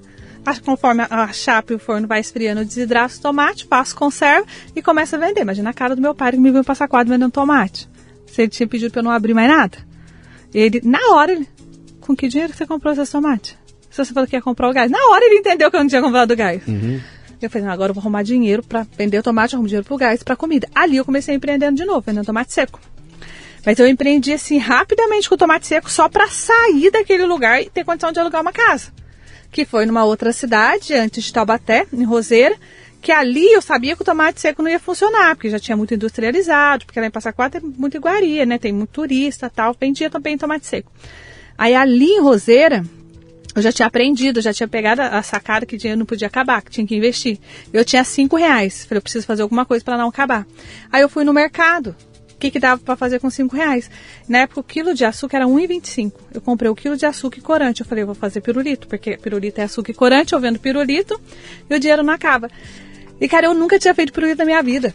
Speaker 2: Conforme a chapa e o forno vai esfriando, eu desidrato o tomate, faço conserva e começo a vender. Imagina a cara do meu pai que me viu passar quadro vendendo tomate. Se ele tinha pedido para eu não abrir mais nada. Ele, na hora, ele, com que dinheiro que você comprou esse tomate? Se você falou que ia comprar o gás. Na hora ele entendeu que eu não tinha comprado o gás. Uhum. Eu falei, agora eu vou arrumar dinheiro para vender o tomate, arrumo dinheiro pro gás, para comida. Ali eu comecei empreendendo de novo, vendendo tomate seco. Mas eu empreendi assim rapidamente com o tomate seco só para sair daquele lugar e ter condição de alugar uma casa. Que foi numa outra cidade, antes de Taubaté, em Roseira, que ali eu sabia que o tomate seco não ia funcionar, porque já tinha muito industrializado, porque lá em Passaquá tem muita iguaria, né? Tem muito turista tal. Vendia também tomate seco. Aí ali em Roseira, eu já tinha aprendido, já tinha pegado a sacada que dinheiro não podia acabar, que tinha que investir. Eu tinha cinco reais. Falei, eu preciso fazer alguma coisa para não acabar. Aí eu fui no mercado. O que, que dava para fazer com cinco reais? Na época o quilo de açúcar era 1,25. Eu comprei o quilo de açúcar e corante. Eu falei, eu vou fazer pirulito, porque pirulito é açúcar e corante, eu vendo pirulito e o dinheiro não acaba. E cara, eu nunca tinha feito pirulito na minha vida.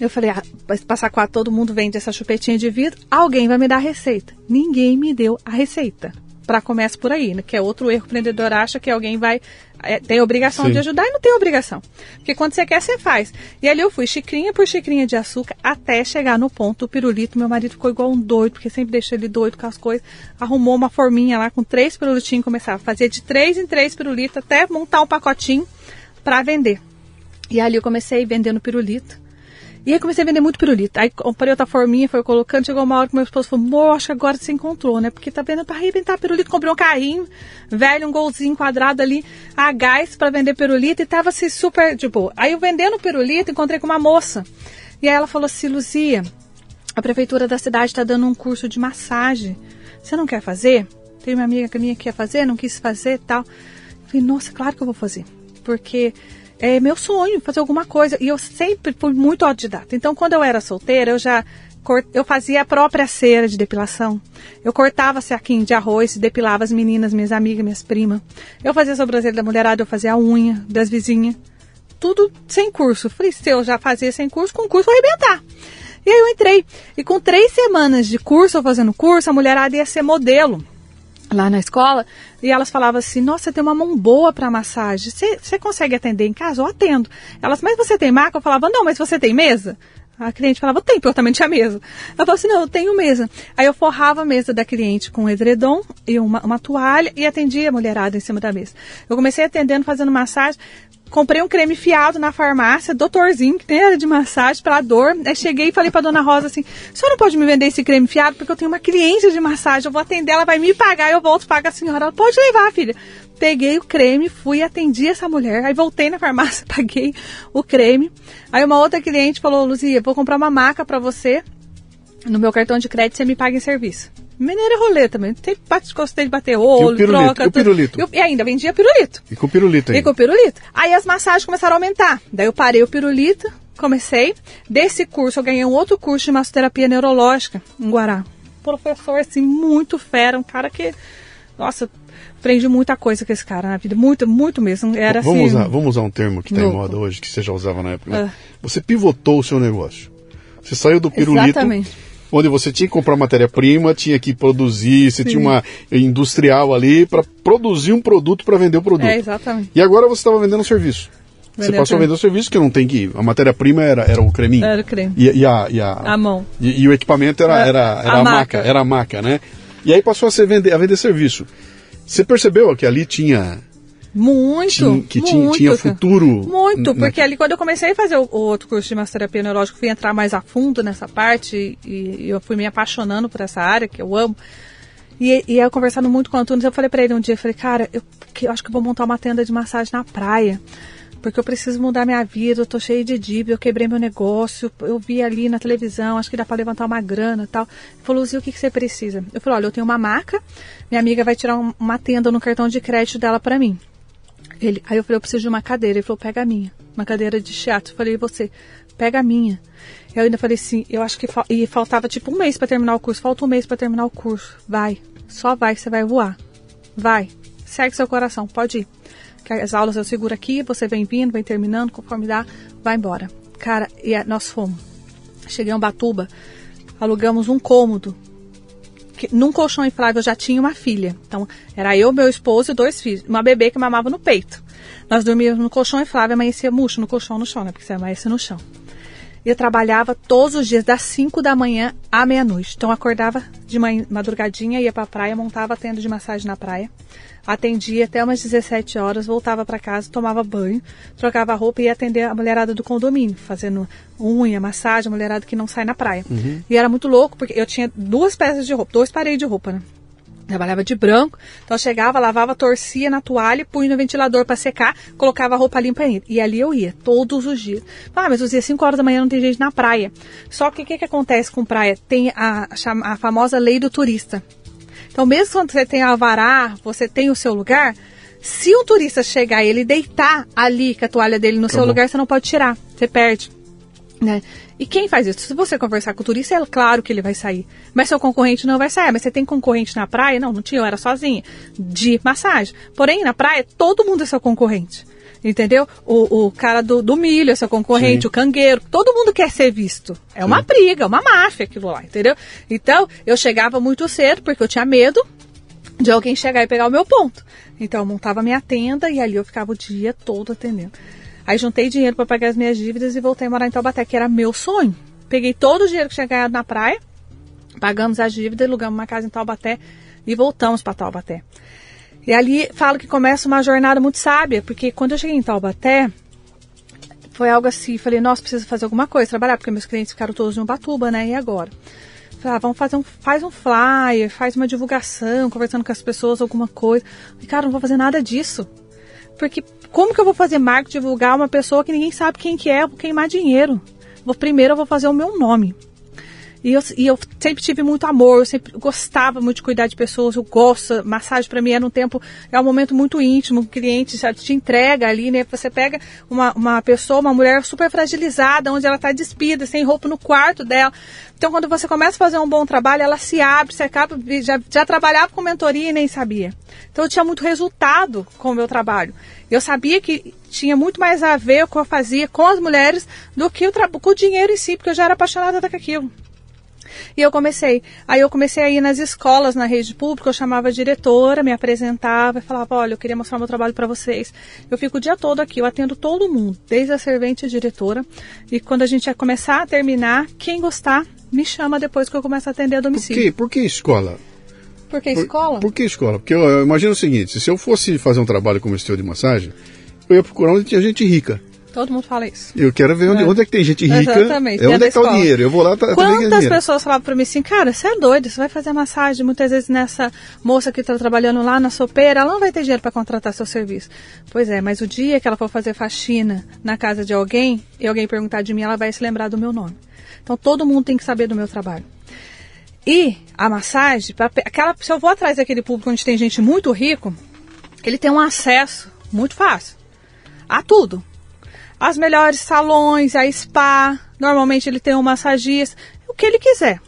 Speaker 2: Eu falei, ah, passar quatro, todo mundo vende essa chupetinha de vidro, alguém vai me dar a receita. Ninguém me deu a receita. Para começar por aí, né? que é outro erro. O empreendedor acha que alguém vai. É, tem obrigação Sim. de ajudar e não tem obrigação. Porque quando você quer, você faz. E ali eu fui, xicrinha por xicrinha de açúcar, até chegar no ponto do pirulito. Meu marido ficou igual um doido, porque sempre deixou ele doido com as coisas. Arrumou uma forminha lá com três pirulitinhos, começava a fazer de três em três pirulitos, até montar um pacotinho para vender. E ali eu comecei vendendo pirulito. E aí comecei a vender muito pirulito. Aí comprei outra forminha, foi colocando, chegou uma hora que meu esposo falou, amor, acho que agora você encontrou, né? Porque tá vendo para arrebentar pirulito. Comprei um carrinho velho, um golzinho quadrado ali, a gás para vender pirulito e tava assim super de boa. Aí eu vendendo pirulito, encontrei com uma moça. E aí ela falou assim, Luzia, a prefeitura da cidade está dando um curso de massagem. Você não quer fazer? Tem uma amiga minha que quer fazer, não quis fazer tal. Eu falei, nossa, claro que eu vou fazer. Porque é meu sonho fazer alguma coisa. E eu sempre fui muito autodidata. Então, quando eu era solteira, eu já eu fazia a própria cera de depilação. Eu cortava saquinho de arroz, depilava as meninas, minhas amigas, minhas primas. Eu fazia sobrancelha da mulherada, eu fazia a unha das vizinhas. Tudo sem curso. Falei, se eu já fazia sem curso, com curso vou arrebentar. E aí eu entrei. E com três semanas de curso, eu fazendo curso, a mulherada ia ser modelo lá na escola e elas falavam assim: Nossa, tem uma mão boa para massagem. Você consegue atender em casa? Eu atendo. Elas, mas você tem maca? Eu falava: Não, mas você tem mesa? A cliente falava, tem, porque eu também tinha mesa. Ela falava assim, não, eu tenho mesa. Aí eu forrava a mesa da cliente com um edredom e uma, uma toalha e atendia a mulherada em cima da mesa. Eu comecei atendendo, fazendo massagem comprei um creme fiado na farmácia, doutorzinho, que tem era de massagem para dor. Aí cheguei e falei para dona Rosa assim: "A senhora não pode me vender esse creme fiado porque eu tenho uma cliente de massagem, eu vou atender, ela vai me pagar, eu volto pagar a senhora". Ela pode levar, filha. Peguei o creme, fui atendi essa mulher, aí voltei na farmácia, paguei o creme. Aí uma outra cliente falou: "Luzia, vou comprar uma maca para você. No meu cartão de crédito você me paga em serviço". Mineira rolê também. Tem, gostei de bater olho, troca.
Speaker 1: E, o pirulito?
Speaker 2: E, e, ainda vendia pirulito.
Speaker 1: E com pirulito ainda.
Speaker 2: E com pirulito. Aí as massagens começaram a aumentar. Daí eu parei o pirulito, comecei. Desse curso eu ganhei um outro curso de massoterapia neurológica em Guará. Professor, assim, muito fera. Um cara que, nossa, aprendi muita coisa com esse cara na vida, muito, muito mesmo. Era
Speaker 1: vamos,
Speaker 2: assim,
Speaker 1: usar, vamos usar um termo que está em moda hoje, que você já usava na época. né?
Speaker 2: Ah.
Speaker 1: Você pivotou o seu negócio. Você saiu do pirulito,
Speaker 2: Exatamente.
Speaker 1: Onde você tinha que comprar matéria-prima, tinha que produzir, você
Speaker 2: Sim.
Speaker 1: tinha uma industrial ali para produzir um produto para vender o produto.
Speaker 2: É, exatamente.
Speaker 1: E agora você estava vendendo um serviço. Você passou a vender um serviço que não tem que. A matéria-prima era, era o creminho.
Speaker 2: Era o creme.
Speaker 1: E, e a, e a,
Speaker 2: A mão.
Speaker 1: E, e o equipamento era,
Speaker 2: A-
Speaker 1: era, era
Speaker 2: a
Speaker 1: a, maca.
Speaker 2: maca.
Speaker 1: era a maca, né? E aí passou a, ser vender, a vender serviço. Você percebeu que ali tinha.
Speaker 2: Muito,
Speaker 1: que tinha,
Speaker 2: muito,
Speaker 1: tinha futuro.
Speaker 2: Muito, porque ali quando eu comecei a fazer o, o outro curso de massoterapia neurológica, fui entrar mais a fundo nessa parte e, e eu fui me apaixonando por essa área que eu amo. E, e eu conversando muito com o Antunes, eu falei pra ele um dia, eu falei, cara, eu, que- eu acho que eu vou montar uma tenda de massagem na praia. Porque eu preciso mudar minha vida, eu tô cheio de dívida, eu quebrei meu negócio, eu vi ali na televisão, acho que dá pra levantar uma grana e tal. Ele falou, Luzia, o que, que você precisa? Eu falei, olha, eu tenho uma maca, minha amiga vai tirar um- uma tenda no cartão de crédito dela pra mim. Ele, aí eu falei, eu preciso de uma cadeira. Ele falou, pega a minha. Uma cadeira de teatro. Eu falei, e você? Pega a minha. Eu ainda falei assim, eu acho que fal- e faltava tipo um mês para terminar o curso. Falta um mês para terminar o curso. Vai. Só vai, você vai voar. Vai. Segue seu coração, pode ir. Que as aulas eu seguro aqui, você vem vindo, vem terminando, conforme dá, vai embora. Cara, e é- nós fomos. Cheguei em Ubatuba, alugamos um cômodo num colchão inflável eu já tinha uma filha. Então, era eu, meu esposo e dois filhos. Uma bebê que mamava no peito. Nós dormíamos no colchão inflável, amanhecia murcho no colchão no chão, né? Porque você amanhece no chão. E eu trabalhava todos os dias, das 5 da manhã à meia-noite. Então, acordava de manhã, madrugadinha, ia pra praia, montava a tenda de massagem na praia. Atendia até umas 17 horas, voltava para casa, tomava banho, trocava roupa e ia atender a mulherada do condomínio, fazendo unha, massagem, a mulherada que não sai na praia. E era muito louco, porque eu tinha duas peças de roupa, dois pares de roupa, né? Trabalhava de branco, então chegava, lavava, torcia na toalha, punha no ventilador para secar, colocava a roupa limpa ainda. E ali eu ia, todos os dias. Ah, mas os dias 5 horas da manhã não tem gente na praia. Só que o que, que acontece com praia? Tem a, a famosa lei do turista. Então, mesmo quando você tem alvará, você tem o seu lugar, se um turista chegar e ele deitar ali com a toalha dele no seu
Speaker 1: Acabou.
Speaker 2: lugar, você não pode tirar, você perde. Né? E quem faz isso? Se você conversar com o turista, é claro que ele vai sair. Mas seu concorrente não vai sair. Mas você tem concorrente na praia? Não, não tinha, eu era sozinha. De massagem. Porém, na praia, todo mundo é seu concorrente. Entendeu? O, o cara do, do milho é seu concorrente,
Speaker 1: Sim.
Speaker 2: o cangueiro, todo mundo quer ser visto. É uma
Speaker 1: Sim.
Speaker 2: briga, é uma máfia aquilo lá, entendeu? Então, eu chegava muito cedo, porque eu tinha medo de alguém chegar e pegar o meu ponto. Então eu montava minha tenda e ali eu ficava o dia todo atendendo. Aí juntei dinheiro para pagar as minhas dívidas e voltei a morar em Taubaté, que era meu sonho. Peguei todo o dinheiro que tinha ganhado na praia, pagamos as dívidas, alugamos uma casa em Taubaté e voltamos para Taubaté. E ali falo que começa uma jornada muito sábia, porque quando eu cheguei em Taubaté, foi algo assim, falei, nossa, preciso fazer alguma coisa, trabalhar, porque meus clientes ficaram todos em Ubatuba, né? E agora? Falei, ah, vamos fazer um, faz um flyer, faz uma divulgação, conversando com as pessoas, alguma coisa. Falei, cara, não vou fazer nada disso. Porque como que eu vou fazer marketing, divulgar uma pessoa que ninguém sabe quem que é, vou queimar dinheiro. Vou, primeiro eu vou fazer o meu nome. E eu, e eu sempre tive muito amor, eu sempre gostava muito de cuidar de pessoas, eu gosto, massagem para mim era um tempo, é um momento muito íntimo, o cliente já te entrega ali, né? Você pega uma, uma pessoa, uma mulher super fragilizada, onde ela está despida, sem roupa no quarto dela. Então, quando você começa a fazer um bom trabalho, ela se abre, você acaba, já, já trabalhava com mentoria e nem sabia. Então, eu tinha muito resultado com o meu trabalho. Eu sabia que tinha muito mais a ver o que eu fazia com as mulheres do que o, com o dinheiro em si, porque eu já era apaixonada com aquilo. E eu comecei. Aí eu comecei a ir nas escolas, na rede pública, eu chamava a diretora, me apresentava e falava, olha, eu queria mostrar meu trabalho para vocês. Eu fico o dia todo aqui, eu atendo todo mundo, desde a servente à diretora. E quando a gente começar a terminar, quem gostar, me chama depois que eu começo a atender a
Speaker 1: Por
Speaker 2: domicílio.
Speaker 1: que, por que escola?
Speaker 2: Por que
Speaker 1: Por-
Speaker 2: escola?
Speaker 1: Por que escola? Porque eu, eu imagino o seguinte: se eu fosse fazer um trabalho como esse teu de massagem, eu ia procurar onde tinha gente rica.
Speaker 2: Todo mundo fala isso.
Speaker 1: Eu quero ver onde é, onde é que tem gente rica.
Speaker 2: Exatamente,
Speaker 1: É onde é que tá o dinheiro. Eu vou lá tá, ganhar
Speaker 2: Quantas pessoas falavam pra mim assim, cara, você é doido, você vai fazer massagem muitas vezes nessa moça que está trabalhando lá na sopeira, ela não vai ter dinheiro para contratar seu serviço. Pois é, mas o dia que ela for fazer faxina na casa de alguém e alguém perguntar de mim, ela vai se lembrar do meu nome. Então todo mundo tem que saber do meu trabalho. E a massagem, pra aquela, se eu vou atrás daquele público onde tem gente muito rico, ele tem um acesso muito fácil a tudo. As melhores salões, a spa, normalmente ele tem um massagista, o que ele quiser.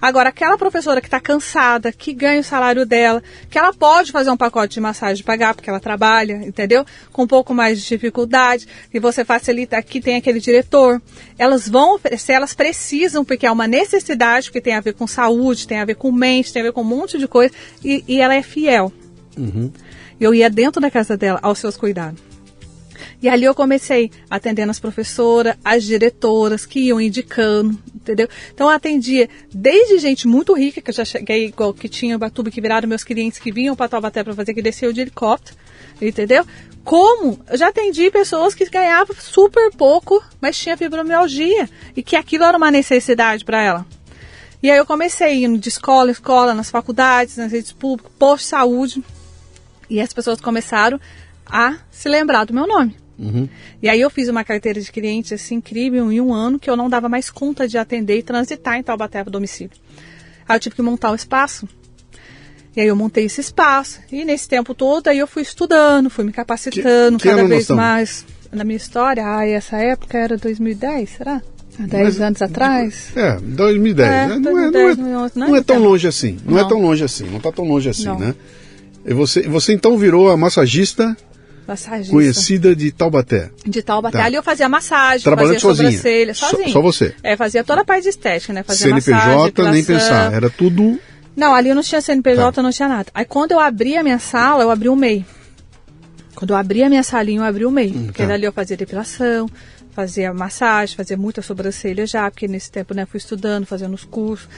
Speaker 2: Agora, aquela professora que está cansada, que ganha o salário dela, que ela pode fazer um pacote de massagem e pagar, porque ela trabalha, entendeu? Com um pouco mais de dificuldade, e você facilita, aqui tem aquele diretor. Elas vão oferecer, elas precisam, porque é uma necessidade, porque tem a ver com saúde, tem a ver com mente, tem a ver com um monte de coisa, e, e ela é fiel.
Speaker 1: Uhum.
Speaker 2: Eu ia dentro da casa dela aos seus cuidados. E ali eu comecei atendendo as professoras, as diretoras que iam indicando, entendeu? Então eu atendia desde gente muito rica, que eu já cheguei igual que tinha Batuba, que viraram meus clientes que vinham para Taubaté para fazer, que desceu de helicóptero, entendeu? Como eu já atendi pessoas que ganhavam super pouco, mas tinha fibromialgia e que aquilo era uma necessidade para ela. E aí eu comecei indo de escola em escola, nas faculdades, nas redes públicas, posto de saúde. E as pessoas começaram a se lembrar do meu nome.
Speaker 1: Uhum.
Speaker 2: E aí eu fiz uma carteira de clientes assim incrível em um ano que eu não dava mais conta de atender e transitar em Taubaté para domicílio. Aí eu tive que montar o espaço. E aí eu montei esse espaço. E nesse tempo todo aí eu fui estudando, fui me capacitando
Speaker 1: Que- que
Speaker 2: cada vez mais. Na minha história, ai, essa época era 2010, será? Há 10
Speaker 1: Mas-
Speaker 2: anos atrás?
Speaker 1: É, 2010.
Speaker 2: É,
Speaker 1: né? Não, é,
Speaker 2: 2010,
Speaker 1: não, é,
Speaker 2: 2011,
Speaker 1: não é tão
Speaker 2: então.
Speaker 1: longe assim. Não, é
Speaker 2: Não.
Speaker 1: tão longe assim. Não está tão longe assim,
Speaker 2: Não.
Speaker 1: né? E você, você então virou a massagista
Speaker 2: Massagista.
Speaker 1: conhecida de Taubaté.
Speaker 2: De Taubaté.
Speaker 1: Tá.
Speaker 2: Ali eu fazia massagem,
Speaker 1: Trabalhando
Speaker 2: fazia
Speaker 1: sozinha.
Speaker 2: sobrancelha,
Speaker 1: Só-
Speaker 2: sozinha.
Speaker 1: só você?
Speaker 2: É, fazia toda a parte de estética, né? Fazia massagem,
Speaker 1: CNPJ, nem
Speaker 2: depilação.
Speaker 1: pensar. Era tudo.
Speaker 2: Não, ali eu não tinha CNPJ,
Speaker 1: Tá.
Speaker 2: não tinha nada. Aí quando eu abri a minha sala, eu abri o MEI. Quando eu abri a minha salinha, eu abri o MEI. porque
Speaker 1: tá.
Speaker 2: dali eu fazia depilação, fazia massagem, fazia muita sobrancelha já, porque nesse tempo, né, fui estudando, fazendo os cursos.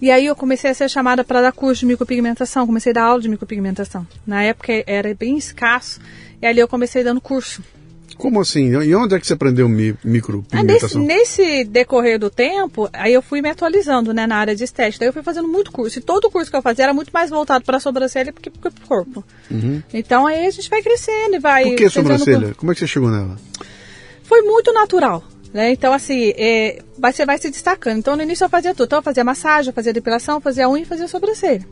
Speaker 2: E aí eu comecei a ser chamada para dar curso de micropigmentação, comecei a dar aula de micropigmentação. Na época era bem escasso, e ali eu comecei dando curso.
Speaker 1: Como assim? E onde é que você aprendeu mi,
Speaker 2: Ah, nesse,
Speaker 1: micropigmentação?
Speaker 2: nesse decorrer do tempo, aí eu fui me atualizando, né, na área de estética. Daí eu fui fazendo muito curso. E todo curso que eu fazia era muito mais voltado para a sobrancelha do que para o corpo. Então aí a gente vai crescendo e vai.
Speaker 1: Uhum. Por que sobrancelha? Como é que você chegou nela?
Speaker 2: Foi muito natural. Né? Então, assim, é, você vai se destacando. Então, no início eu fazia tudo. Então, eu fazia massagem, eu fazia depilação, eu fazia unha e fazia sobrancelha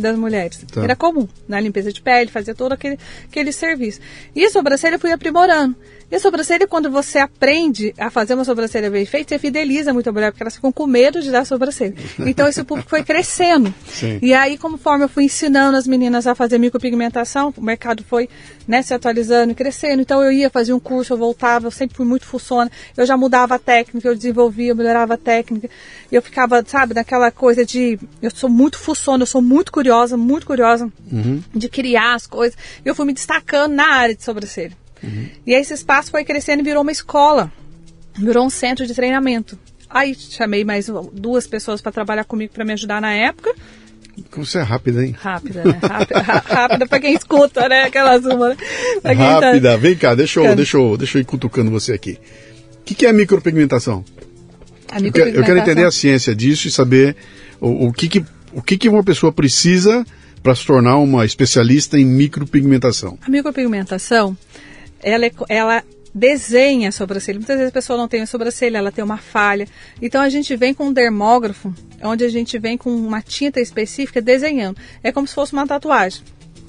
Speaker 2: das mulheres.
Speaker 1: Tá.
Speaker 2: Era comum, na limpeza de pele, fazia todo aquele, aquele serviço. E a sobrancelha eu fui aprimorando. E a sobrancelha, quando você aprende a fazer uma sobrancelha bem feita, você fideliza muito a mulher, porque elas ficam com medo de dar sobrancelha. Então, esse público foi crescendo.
Speaker 1: Sim.
Speaker 2: E aí, conforme eu fui ensinando as meninas a fazer micropigmentação, o mercado foi né, se atualizando e crescendo. Então, eu ia fazer um curso, eu voltava, eu sempre fui muito fuçona. Eu já mudava a técnica, eu desenvolvia, eu melhorava a técnica. Eu ficava, sabe, naquela coisa de. Eu sou muito fuçona, eu sou muito curiosa, muito curiosa de criar as coisas. Eu fui me destacando na área de sobrancelha. E aí, esse espaço foi crescendo e virou uma escola. Virou um centro de treinamento. Aí chamei mais duas pessoas para trabalhar comigo para me ajudar na época.
Speaker 1: Como você é rápida, hein?
Speaker 2: Rápida, né? Rápida, rápida para quem escuta, né? Aquelas uma, né? Tá-
Speaker 1: Rápida. Vem cá, deixa eu, deixa, eu, deixa eu ir cutucando você aqui. O que, que é micropigmentação?
Speaker 2: A
Speaker 1: Eu quero, eu quero
Speaker 2: micropigmentação.
Speaker 1: entender a ciência disso e saber o, o que, que, o que, que uma pessoa precisa para se tornar uma especialista em micropigmentação.
Speaker 2: A micropigmentação, ela, é ela desenha a sobrancelha. Muitas vezes a pessoa não tem a sobrancelha, ela tem uma falha. Então a gente vem com um dermógrafo, onde a gente vem com uma tinta específica desenhando. É como se fosse uma tatuagem.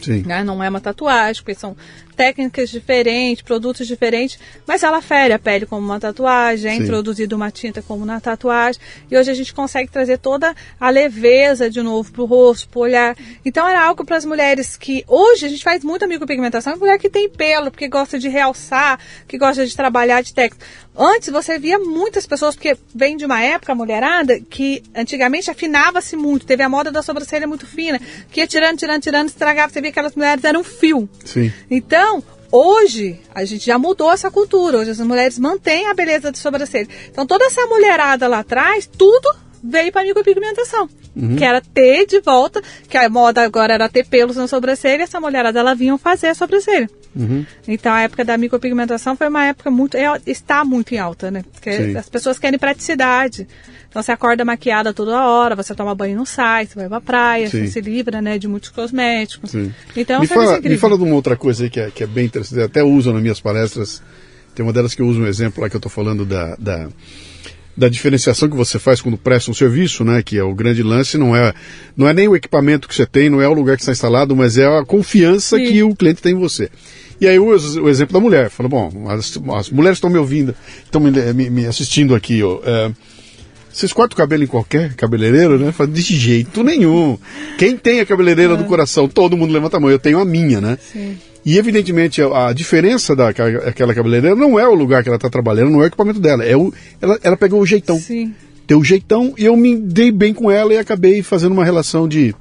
Speaker 2: Né? Não é uma tatuagem, porque são técnicas diferentes, produtos diferentes, mas ela fere a pele como uma tatuagem, é
Speaker 1: Sim.
Speaker 2: introduzida uma tinta como na tatuagem, e hoje a gente consegue trazer toda a leveza de novo pro rosto, pro olhar. Então era algo para as mulheres que hoje a gente faz muita micropigmentação, é mulher que tem pelo, porque gosta de realçar, que gosta de trabalhar de técnica. Antes você via muitas pessoas, porque vem de uma época, mulherada, que antigamente afinava-se muito, teve a moda da sobrancelha muito fina, que ia tirando, tirando, tirando, estragava, você via aquelas mulheres eram fio.
Speaker 1: Sim.
Speaker 2: Então, hoje, a gente já mudou essa cultura. Hoje as mulheres mantêm a beleza de sobrancelha. Então, toda essa mulherada lá atrás, tudo veio para a micropigmentação. Que era ter de volta, que a moda agora era ter pelos na sobrancelha, essa mulherada ela vinham fazer a sobrancelha. Então a época da micropigmentação foi uma época muito. é, está muito em alta, né? Porque
Speaker 1: Sim.
Speaker 2: as pessoas querem praticidade. Então você acorda maquiada toda hora, você toma banho não sai, você vai pra praia,
Speaker 1: Sim.
Speaker 2: você se livra né, de muitos cosméticos.
Speaker 1: Sim.
Speaker 2: Então é
Speaker 1: me,
Speaker 2: serviço
Speaker 1: fala, me fala de uma outra coisa aí que é, que é bem interessante, até uso nas minhas palestras. Tem uma delas que eu uso um exemplo lá que eu estou falando da, da, da diferenciação que você faz quando presta um serviço, né? Que é o grande lance, não é, não é nem o equipamento que você tem, não é o lugar que está instalado, mas é a confiança
Speaker 2: Sim.
Speaker 1: que o cliente tem em você. E aí eu uso o exemplo da mulher. Falo, bom, as, as mulheres estão me ouvindo, estão me, me- me assistindo aqui, ó. é, Vocês cortam o cabelo em qualquer cabeleireiro, né? Fala, de jeito nenhum. Quem tem a cabeleireira é. do coração? Todo mundo levanta a mão. Eu tenho a minha, né? Sim. E evidentemente a diferença daquela cabeleireira não é o lugar que ela está trabalhando, não é o equipamento dela. É o, ela, ela pegou o jeitão. Sim. Tem o jeitão e eu me dei bem com ela e acabei fazendo uma relação de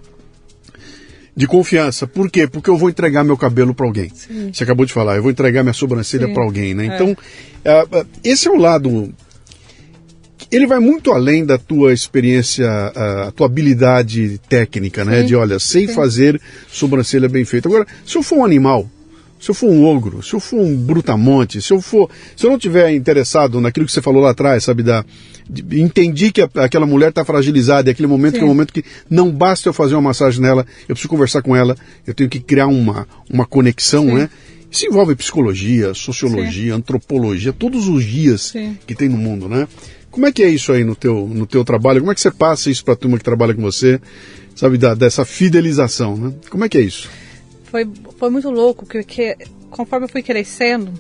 Speaker 1: de confiança. Por quê? Porque eu vou entregar meu cabelo para alguém. Sim. Você acabou de falar, eu vou entregar minha sobrancelha para alguém, né? É. Então, esse é o lado. Ele vai muito além da tua experiência, a tua habilidade técnica, né? Sim. De, olha, sei Sim. fazer sobrancelha bem feita. Agora, se eu for um animal, se eu for um ogro, se eu for um brutamonte, se eu for, se eu não tiver interessado naquilo que você falou lá atrás, sabe, da de, entendi que a, aquela mulher está fragilizada, e aquele momento Sim. que é um momento que não basta eu fazer uma massagem nela, eu preciso conversar com ela, eu tenho que criar uma, uma conexão, Sim. né? Isso envolve psicologia, sociologia, Sim. antropologia, todos os dias que tem no mundo, né? Como é que é isso aí no teu, no teu trabalho? Como é que você passa isso para a turma que trabalha com você, sabe, da, dessa fidelização, né? Como é que é isso?
Speaker 2: foi, foi muito louco, porque conforme eu fui crescendo,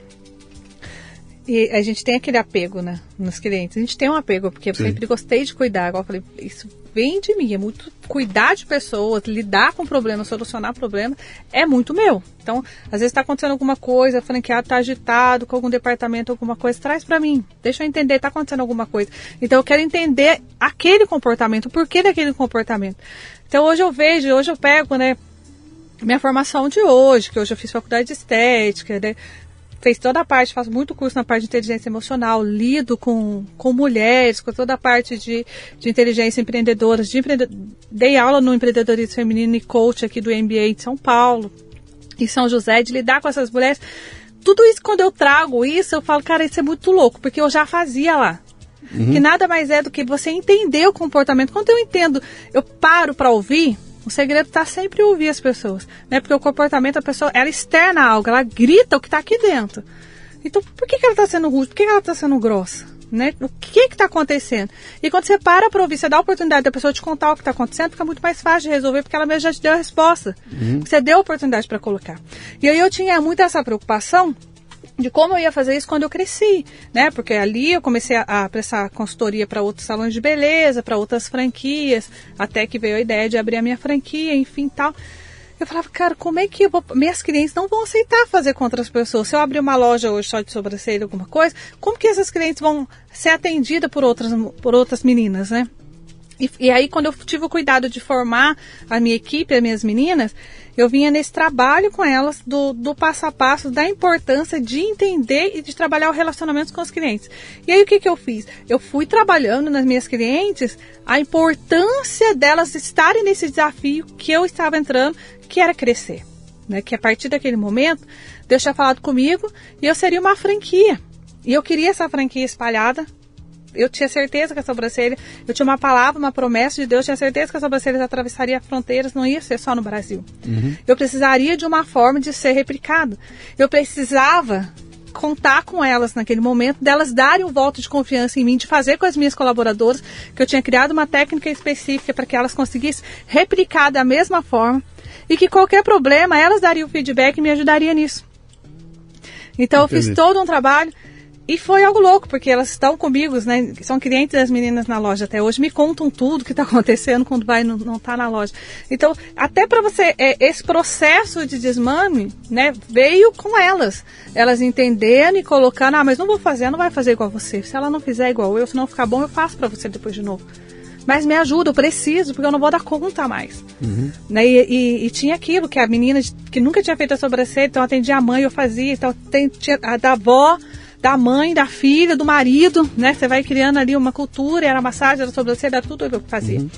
Speaker 2: e a gente tem aquele apego, né, nos clientes. A gente tem um apego, porque eu Sim. sempre gostei de cuidar. Igual eu falei, isso vem de mim. É muito cuidar de pessoas, lidar com problemas, solucionar problemas, é muito meu. Então, às vezes está acontecendo alguma coisa, a franqueado está agitado com algum departamento, alguma coisa, traz para mim. Deixa eu entender, está acontecendo alguma coisa. Então, eu quero entender aquele comportamento, o porquê daquele comportamento. Então, hoje eu vejo, hoje eu pego, né, minha formação de hoje, que hoje eu fiz faculdade de estética, né? Fez toda a parte, faço muito curso na parte de inteligência emocional, lido com, com mulheres, com toda a parte de, de inteligência empreendedoras, de empreende... dei aula no empreendedorismo feminino e coach aqui do MBA de São Paulo, em São José, de lidar com essas mulheres. Tudo isso, quando eu trago isso, eu falo, cara, isso é muito louco, porque eu já fazia lá. Uhum. Que nada mais é do que você entender o comportamento. Quando eu entendo, eu paro para ouvir, o segredo está sempre ouvir as pessoas, né? Porque o comportamento da pessoa, ela externa algo, ela grita o que está aqui dentro. Então, por que, que ela está sendo rude? Por que, que ela está sendo grossa? Né? O que está acontecendo? E quando você para para ouvir, você dá a oportunidade da pessoa te contar o que está acontecendo, fica muito mais fácil de resolver, porque ela mesmo já te deu a resposta. Uhum. Você deu a oportunidade para colocar. E aí eu tinha muito essa preocupação de como eu ia fazer isso quando eu cresci, né? Porque ali eu comecei a, a prestar consultoria para outros salões de beleza, para outras franquias, até que veio a ideia de abrir a minha franquia, enfim, tal. Eu falava, cara, como é que vou... minhas clientes não vão aceitar fazer com outras pessoas? Se eu abrir uma loja hoje só de sobrancelha, alguma coisa, como que essas clientes vão ser atendidas por outras, por outras meninas, né? E, e, aí, quando eu tive o cuidado de formar a minha equipe, as minhas meninas, eu vinha nesse trabalho com elas do, do passo a passo, da importância de entender e de trabalhar o relacionamento com os clientes. E aí, o que, que eu fiz? Eu fui trabalhando nas minhas clientes a importância delas estarem nesse desafio que eu estava entrando, que era crescer. Né? Que a partir daquele momento, Deus tinha falado comigo e eu seria uma franquia. E eu queria essa franquia espalhada eu tinha certeza que a sobrancelha, eu tinha uma palavra, uma promessa de Deus, tinha certeza que a sobrancelha atravessaria fronteiras, não ia ser só no Brasil. Uhum. Eu precisaria de uma forma de ser replicado. Eu precisava contar com elas naquele momento, delas darem um voto de confiança em mim, de fazer com as minhas colaboradoras, que eu tinha criado uma técnica específica para que elas conseguissem replicar da mesma forma e que qualquer problema elas dariam feedback e me ajudaria nisso. Então Entendi. eu fiz todo um trabalho e foi algo louco, porque elas estão comigo, né? São clientes das meninas na loja até hoje, me contam tudo que está acontecendo quando vai não, não tá na loja. Então, até para você, é, esse processo de desmame, né, veio com elas. Elas entendendo e colocando, ah, mas não vou fazer, não vai fazer igual você. Se ela não fizer igual eu, se não ficar bom, eu faço para você depois de novo. Mas me ajuda, eu preciso, porque eu não vou dar conta mais. Uhum. Né? E, e, e, tinha aquilo, que a menina que nunca tinha feito a sobrancelha, então atendia a mãe, eu fazia, então tinha, a da avó da mãe, da filha, do marido, né? Você vai criando ali uma cultura, era massagem, era sobrancelha, era tudo eu que fazia. Uhum.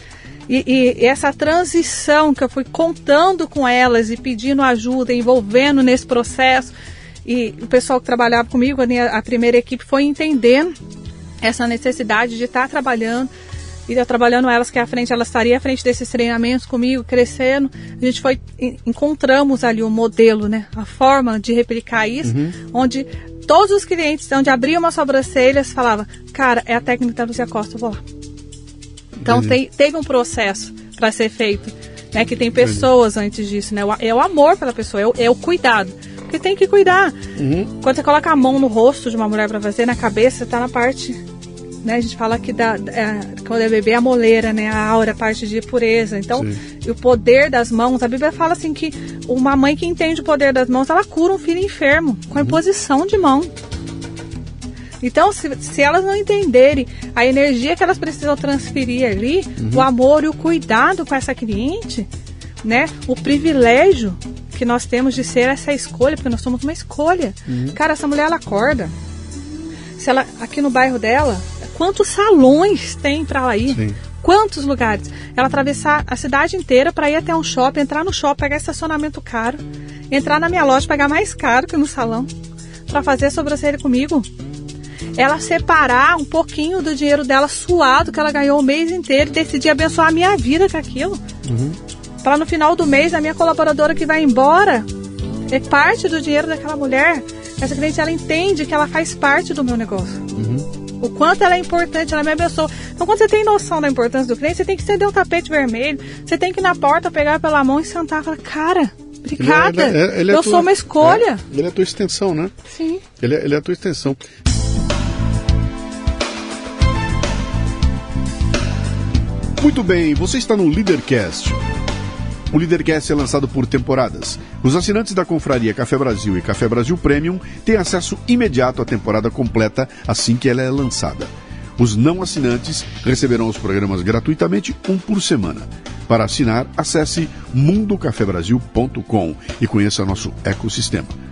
Speaker 2: E, e, essa transição que eu fui contando com elas e pedindo ajuda, envolvendo nesse processo, e o pessoal que trabalhava comigo, a, a primeira equipe, foi entendendo essa necessidade de estar trabalhando e eu trabalhando elas que à frente, elas estariam à frente desses treinamentos comigo, crescendo. A gente foi encontramos ali o um modelo, né? A forma de replicar isso, uhum. onde todos os clientes, onde abriam uma sobrancelha, falava, cara, é a técnica da Lúcia Costa, eu vou lá. Então uhum. tem, teve um processo para ser feito, né? Que tem pessoas uhum. antes disso, né? É o amor pela pessoa, é o, é o cuidado. Porque tem que cuidar. Uhum. Quando você coloca a mão no rosto de uma mulher para fazer, na cabeça, está na parte né? A gente fala que da, é, quando é bebê, a moleira, né? A aura, a parte de pureza. Então, o poder das mãos, a Bíblia fala assim que uma mãe que entende o poder das mãos, ela cura um filho enfermo com a uhum. imposição de mão. Então, se, se elas não entenderem a energia que elas precisam transferir ali, uhum. o amor e o cuidado com essa cliente, né? O privilégio que nós temos de ser essa escolha, porque nós somos uma escolha. Uhum. Cara, essa mulher ela acorda. Se ela aqui no bairro dela, quantos salões tem para ela ir? Sim. Quantos lugares? Ela atravessar a cidade inteira para ir até um shopping, entrar no shopping, pegar estacionamento caro, entrar na minha loja, pagar mais caro que no salão, para fazer sobrancelha comigo. Ela separar um pouquinho do dinheiro dela suado que ela ganhou o mês inteiro e decidir abençoar a minha vida com aquilo. Uhum. Para no final do mês, a minha colaboradora que vai embora é parte do dinheiro daquela mulher. Essa cliente ela entende que ela faz parte do meu negócio. Uhum o quanto ela é importante, ela me abençoa. Então, quando você tem noção da importância do cliente, você tem que estender um tapete vermelho, você tem que ir na porta, pegar pela mão e sentar e falar, cara, obrigada, ele é, ele é, ele é eu tua, sou uma escolha.
Speaker 1: É, ele é a tua extensão, né?
Speaker 2: Sim.
Speaker 1: Ele é, ele é a tua extensão. Muito bem, você está no Leadercast o Leadercast é lançado por temporadas. Os assinantes da Confraria Café Brasil e Café Brasil Premium têm acesso imediato à temporada completa assim que ela é lançada. Os não assinantes receberão os programas gratuitamente um por semana. Para assinar, acesse mundocafebrasil.com e conheça nosso ecossistema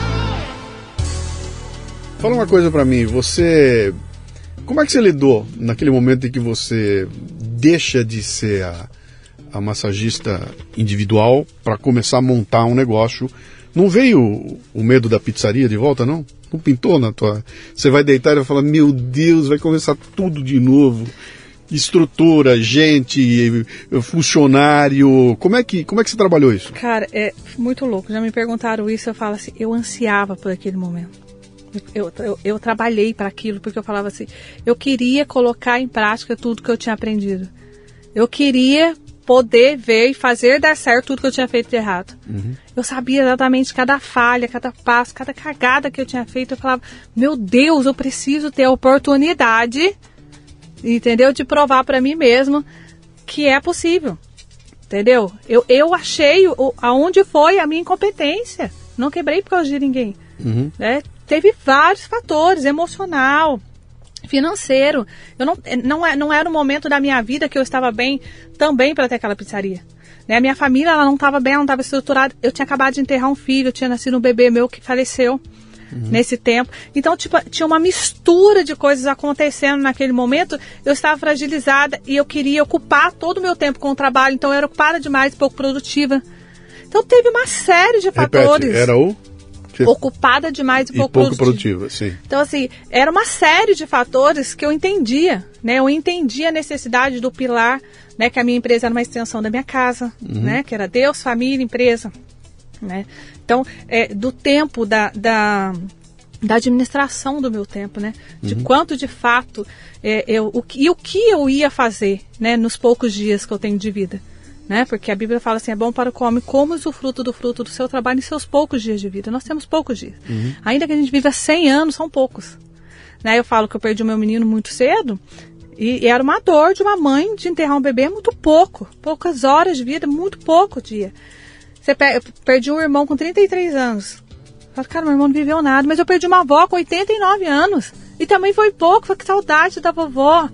Speaker 1: Fala uma coisa para mim, você. Como é que você lidou naquele momento em que você deixa de ser a, a massagista individual para começar a montar um negócio? Não veio o medo da pizzaria de volta, não? Não pintou na tua. Você vai deitar e vai falar: Meu Deus, vai começar tudo de novo estrutura, gente, funcionário. Como é que como é que você trabalhou isso?
Speaker 2: Cara, é muito louco. Já me perguntaram isso, eu falo assim, eu ansiava por aquele momento. Eu, eu, eu trabalhei para aquilo porque eu falava assim, eu queria colocar em prática tudo que eu tinha aprendido. Eu queria poder ver e fazer dar certo tudo que eu tinha feito de errado. Uhum. Eu sabia exatamente cada falha, cada passo, cada cagada que eu tinha feito. Eu falava, meu Deus, eu preciso ter a oportunidade, entendeu? De provar para mim mesmo que é possível. Entendeu? Eu, eu achei o, aonde foi a minha incompetência. Não quebrei por causa de ninguém. Uhum. Né? Teve vários fatores, emocional, financeiro. Eu não, não, é, não era o momento da minha vida que eu estava bem também para ter aquela pizzaria. Né? A minha família ela não estava bem, ela não estava estruturada. Eu tinha acabado de enterrar um filho, tinha nascido um bebê meu que faleceu uhum. nesse tempo. Então, tipo, tinha uma mistura de coisas acontecendo naquele momento. Eu estava fragilizada e eu queria ocupar todo o meu tempo com o trabalho. Então, eu era ocupada demais, pouco produtiva. Então, teve uma série de fatores.
Speaker 1: Repete, era o?
Speaker 2: Ocupada demais e, e pouco,
Speaker 1: pouco produtiva. produtiva. sim.
Speaker 2: Então, assim, era uma série de fatores que eu entendia, né? Eu entendia a necessidade do pilar, né? Que a minha empresa era uma extensão da minha casa, uhum. né? Que era Deus, família, empresa, né? Então, é, do tempo da, da da administração do meu tempo, né? De uhum. quanto de fato é, eu, o, e o que eu ia fazer, né? Nos poucos dias que eu tenho de vida né? Porque a Bíblia fala assim: é bom para o homem como o fruto do fruto do seu trabalho em seus poucos dias de vida. Nós temos poucos dias. Uhum. Ainda que a gente viva 100 anos, são poucos. Né? Eu falo que eu perdi o meu menino muito cedo. E, e era uma dor de uma mãe de enterrar um bebê muito pouco. Poucas horas de vida, muito pouco dia. Você per, perdi um irmão com 33 anos. Eu falo, cara, meu irmão não viveu nada. Mas eu perdi uma avó com 89 anos. E também foi pouco. Foi que saudade da vovó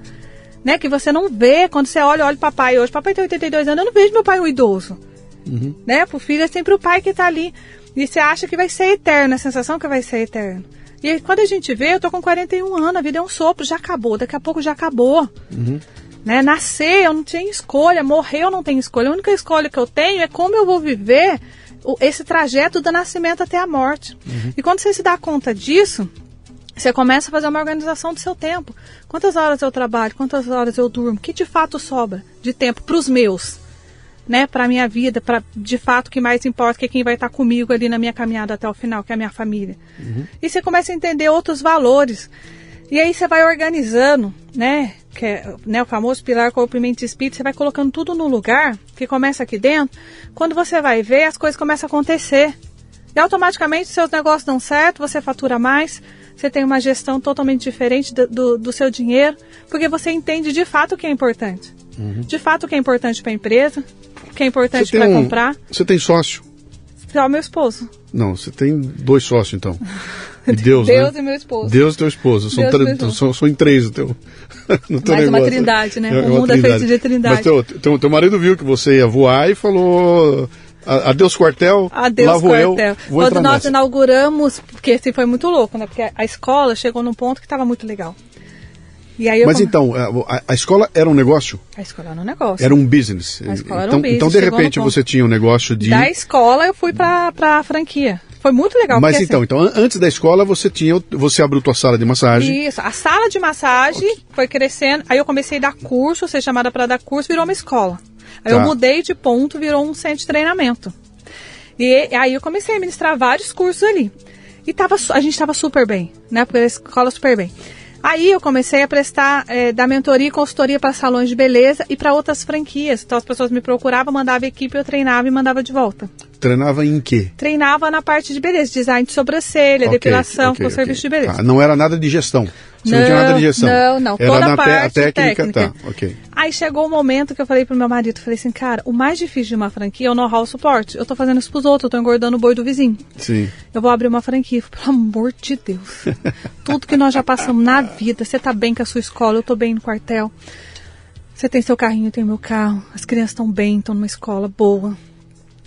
Speaker 2: né? Que você não vê quando você olha, olha o papai hoje. Papai tem 82 anos, eu não vejo meu pai um idoso. Uhum. Né? Pro filho é sempre o pai que tá ali. E você acha que vai ser eterno, a sensação que vai ser eterno. E quando a gente vê, eu tô com 41 anos, a vida é um sopro, já acabou, daqui a pouco já acabou. Uhum. Né? Nascer, eu não tenho escolha, morrer, eu não tenho escolha. A única escolha que eu tenho é como eu vou viver esse trajeto do nascimento até a morte. Uhum. E quando você se dá conta disso, Você começa a fazer uma organização do seu tempo. Quantas horas eu trabalho? Quantas horas eu durmo? Que de fato sobra de tempo para os meus? Né, para a minha vida, para de fato o que mais importa que é quem vai estar comigo ali na minha caminhada até o final, que é a minha família. Uhum. E você começa a entender outros valores. E aí você vai organizando, né? Que é né, o famoso pilar corpo, mente e espírito, você vai colocando tudo no lugar, que começa aqui dentro. Quando você vai ver, as coisas começam a acontecer. E automaticamente seus negócios dão certo, você fatura mais, você tem uma gestão totalmente diferente do, do, do seu dinheiro, porque você entende de fato o que é importante. Uhum. De fato o que é importante para a empresa, o que é importante para um, comprar.
Speaker 1: Você tem sócio?
Speaker 2: Só meu esposo.
Speaker 1: Não, você tem dois sócios então.
Speaker 2: E Deus, Deus né? e meu esposo.
Speaker 1: Deus e teu esposo. São, Deus são, são em três no teu,
Speaker 2: no teu Mais negócio. uma trindade, né? É, o mundo é feito de trindade.
Speaker 1: Mas teu, teu, teu marido viu que você ia voar e falou Adeus quartel,
Speaker 2: Adeus lá vou quartel. eu. Vou Quando nós nessa. inauguramos, porque assim foi muito louco, né? Porque a escola chegou num ponto que estava muito legal.
Speaker 1: Mas então, a, a, escola era um negócio?
Speaker 2: A escola era um negócio.
Speaker 1: Era um business.
Speaker 2: A escola
Speaker 1: então,
Speaker 2: era um business.
Speaker 1: Então, de repente, você tinha um negócio de.
Speaker 2: Da escola eu fui para a franquia. Foi muito legal.
Speaker 1: Mas então, assim, então, antes da escola você tinha, você abriu tua sala de massagem.
Speaker 2: Isso, a sala de massagem okay. foi crescendo. Aí eu comecei a dar curso, ser chamada para dar curso, virou uma escola. Aí tá. eu mudei de ponto, virou um centro de treinamento. E aí eu comecei a ministrar vários cursos ali. E tava, a gente estava super bem, né? Porque a escola super bem. Aí eu comecei a prestar é, da mentoria e consultoria para salões de beleza e para outras franquias. Então as pessoas me procuravam, mandava equipe, eu treinava e mandava de volta.
Speaker 1: Treinava em quê?
Speaker 2: Treinava na parte de beleza, design de sobrancelha, okay, depilação okay, com okay. serviço de beleza.
Speaker 1: Ah, não era nada de gestão.
Speaker 2: Você não, não tinha nada de gestão. Não, não.
Speaker 1: Era
Speaker 2: toda
Speaker 1: na
Speaker 2: parte
Speaker 1: a técnica,
Speaker 2: técnica.
Speaker 1: tá. Ok.
Speaker 2: Aí chegou o um momento que eu falei pro meu marido, falei assim, cara, o mais difícil de uma franquia é o know-how suporte. Eu tô fazendo isso pros outros, eu tô engordando o boi do vizinho.
Speaker 1: Sim.
Speaker 2: Eu vou abrir uma franquia. Pelo amor de Deus. Tudo que nós já passamos na vida, você tá bem com a sua escola, eu tô bem no quartel. Você tem seu carrinho, eu tenho meu carro. As crianças estão bem, estão numa escola boa.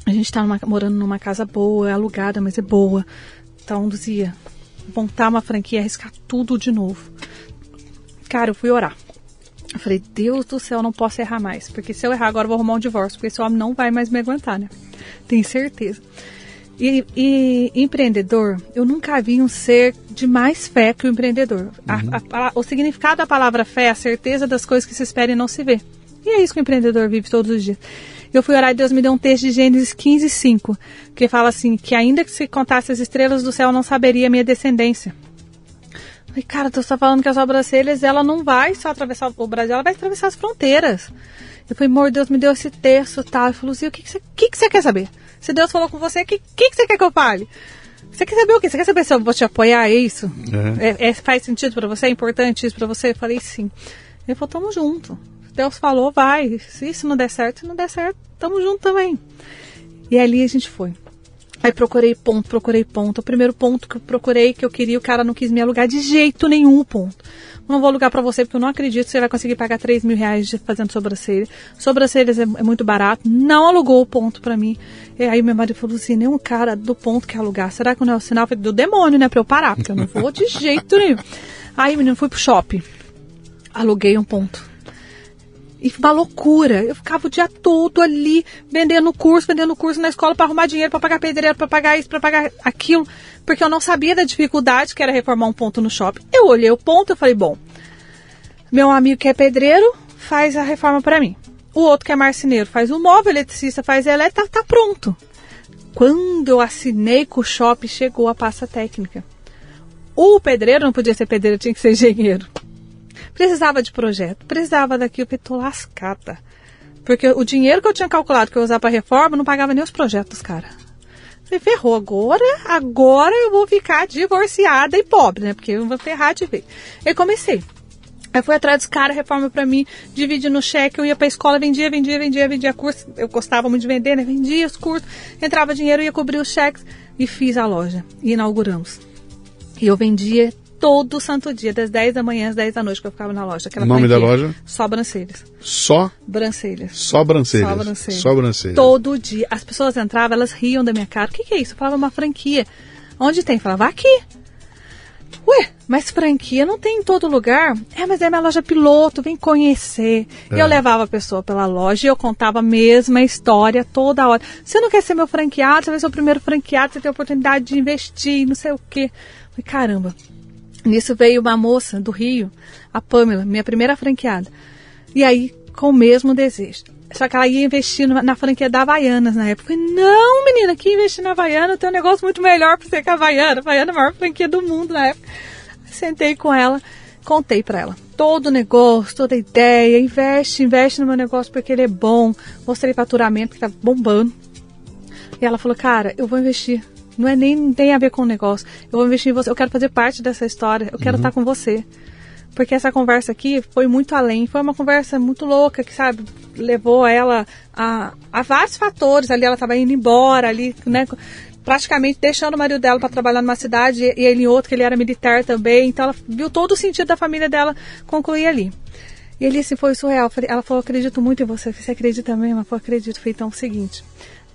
Speaker 2: A gente está morando numa casa boa, é alugada, mas é boa. Então, Luzia, montar uma franquia, arriscar tudo de novo. Cara, eu fui orar. Eu falei, Deus do céu, não posso errar mais. Porque se eu errar agora, eu vou arrumar um divórcio. Porque esse homem não vai mais me aguentar, né? Tenho certeza. E, e, empreendedor, eu nunca vi um ser de mais fé que o empreendedor. Uhum. A, a, o significado da palavra fé é a certeza das coisas que se espera e não se vê. E é isso que o empreendedor vive todos os dias. Eu fui orar e Deus me deu um texto de Gênesis 15, 5, que fala assim, que ainda que se contasse as estrelas do céu, não saberia a minha descendência. Falei, cara, tu está falando que as sobrancelhas, ela não vai só atravessar o Brasil, ela vai atravessar as fronteiras. Eu falei, amor, Deus me deu esse texto tal. Ele falou assim, o que, que, você, que, que você quer saber? Se Deus falou com você, o que, que, que você quer que eu fale? Você quer saber o quê? Você quer saber se eu vou te apoiar? É isso? É. É, é, faz sentido para você? É importante isso para você? Eu falei, sim. Ele falou, tamo junto. Deus falou, vai. Se isso não der certo, se não der certo, tamo junto também. E ali a gente foi. Aí procurei ponto, procurei ponto. O primeiro ponto que eu procurei, que eu queria, o cara não quis me alugar de jeito nenhum ponto. Não vou alugar para você porque eu não acredito que você vai conseguir pagar 3 mil reais fazendo sobrancelha. Sobrancelhas é, é muito barato. Não alugou o ponto para mim. E aí meu marido falou assim, nenhum cara do ponto quer alugar. Será que não é o sinal do demônio, né? Pra eu parar, porque eu não vou de jeito nenhum. Aí, menino, fui pro shopping. Aluguei um ponto. E uma loucura. Eu ficava o dia todo ali vendendo curso, vendendo curso na escola para arrumar dinheiro, para pagar pedreiro, para pagar isso, para pagar aquilo, porque eu não sabia da dificuldade que era reformar um ponto no shopping. Eu olhei o ponto e falei, bom, meu amigo que é pedreiro faz a reforma para mim. O outro que é marceneiro faz o móvel, eletricista faz elétrica, tá, tá pronto. Quando eu assinei com o shopping, chegou a pasta técnica. O pedreiro não podia ser pedreiro, tinha que ser engenheiro. Precisava de projeto, precisava daquilo, eu tô lascada. Porque o dinheiro que eu tinha calculado que eu ia usar para reforma não pagava nem os projetos, cara. Falei, ferrou, agora, agora eu vou ficar divorciada e pobre, né? Porque eu vou ferrar de vez. Aí comecei. Aí fui atrás dos caras, reforma para mim, dividi no cheque, eu ia pra escola, vendia, vendia, vendia, vendia curso. Eu gostava muito de vender, né? Vendia os cursos, entrava dinheiro, ia cobrir os cheques e fiz a loja. E inauguramos. E eu vendia todo santo dia, das 10 da manhã às 10 da noite que eu ficava na loja.
Speaker 1: Aquela Nome da loja?
Speaker 2: Só Brancelhas.
Speaker 1: Só?
Speaker 2: Brancelhas.
Speaker 1: Só Brancelhas. Só
Speaker 2: Brancelhas. Todo dia. As pessoas entravam, elas riam da minha cara. O que, que é isso? Eu falava uma franquia. Onde tem? Eu falava, aqui. Ué, mas franquia não tem em todo lugar? É, mas é minha loja piloto, vem conhecer. É. E eu levava a pessoa pela loja e eu contava a mesma história toda hora. Você não quer ser meu franqueado, você vai ser o primeiro franqueado, você tem a oportunidade de investir, não sei o quê. Falei, caramba, Nisso veio uma moça do Rio, a Pamela, minha primeira franqueada. E aí, com o mesmo desejo. Só que ela ia investir na franquia da Havaianas na época. Falei, não, menina, que investir na Havaiana tem um negócio muito melhor pra você que a Havaiana. Havaiana é a maior franquia do mundo na época. Sentei com ela, contei para ela todo o negócio, toda a ideia, investe, investe no meu negócio porque ele é bom. Mostrei faturamento que tá bombando. E ela falou, cara, eu vou investir. Não é nem tem a ver com o negócio. Eu vou investir em você. Eu quero fazer parte dessa história. Eu quero uhum. estar com você. Porque essa conversa aqui foi muito além. Foi uma conversa muito louca, que, sabe, levou ela a, a vários fatores. Ali ela estava indo embora, ali, né? praticamente deixando o marido dela para trabalhar numa cidade e ele em outra, que ele era militar também. Então ela viu todo o sentido da família dela concluir ali. E ele assim, foi surreal. Ela falou, acredito muito em você. Você acredita mesmo? Eu falei, acredito. Falei, então é o seguinte,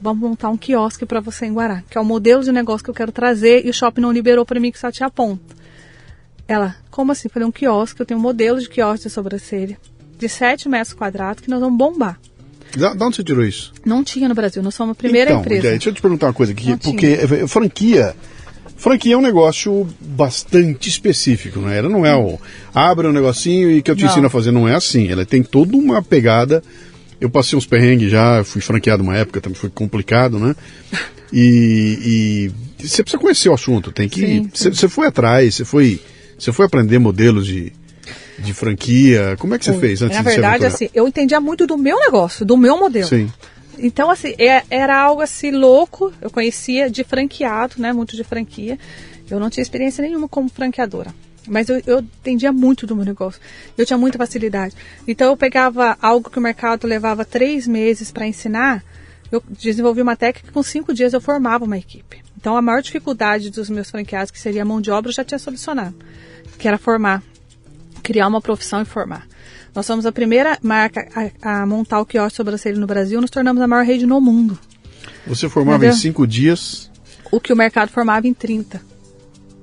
Speaker 2: vamos montar um quiosque para você em Guará, que é o modelo de negócio que eu quero trazer e o shopping não liberou para mim que só tinha ponto. Ela, como assim? Falei, um quiosque, eu tenho um modelo de quiosque de sobrancelha de 7 metros quadrados que nós vamos bombar.
Speaker 1: Da, da onde você tirou isso?
Speaker 2: Não tinha no Brasil, nós somos a primeira
Speaker 1: então,
Speaker 2: empresa.
Speaker 1: Deixa eu te perguntar uma coisa aqui, Não porque tinha. Eh, franquia. Franquia é um negócio bastante específico, não é? Ela não é o abre um negocinho e que eu te não. ensino a fazer, não é assim. Ela tem toda uma pegada. Eu passei uns perrengues já, fui franqueado uma época, também foi complicado, né? E, e você precisa conhecer o assunto, tem que. Você foi atrás, você foi, você foi aprender modelos de, de franquia? Como é que você fez antes
Speaker 2: Na de verdade, assim, eu entendia muito do meu negócio, do meu modelo.
Speaker 1: Sim.
Speaker 2: Então, assim, é, era algo assim louco. Eu conhecia de franqueado, né? Muito de franquia. Eu não tinha experiência nenhuma como franqueadora. Mas eu, eu entendia muito do meu negócio. Eu tinha muita facilidade. Então eu pegava algo que o mercado levava três meses para ensinar. Eu desenvolvi uma técnica que com cinco dias eu formava uma equipe. Então a maior dificuldade dos meus franqueados, que seria a mão de obra, eu já tinha solucionado. Que era formar criar uma profissão e formar. Nós somos a primeira marca a, a montar o quiosque sobrancelha no Brasil, nos tornamos a maior rede no mundo.
Speaker 1: Você formava Entendeu? em cinco dias?
Speaker 2: O que o mercado formava em 30.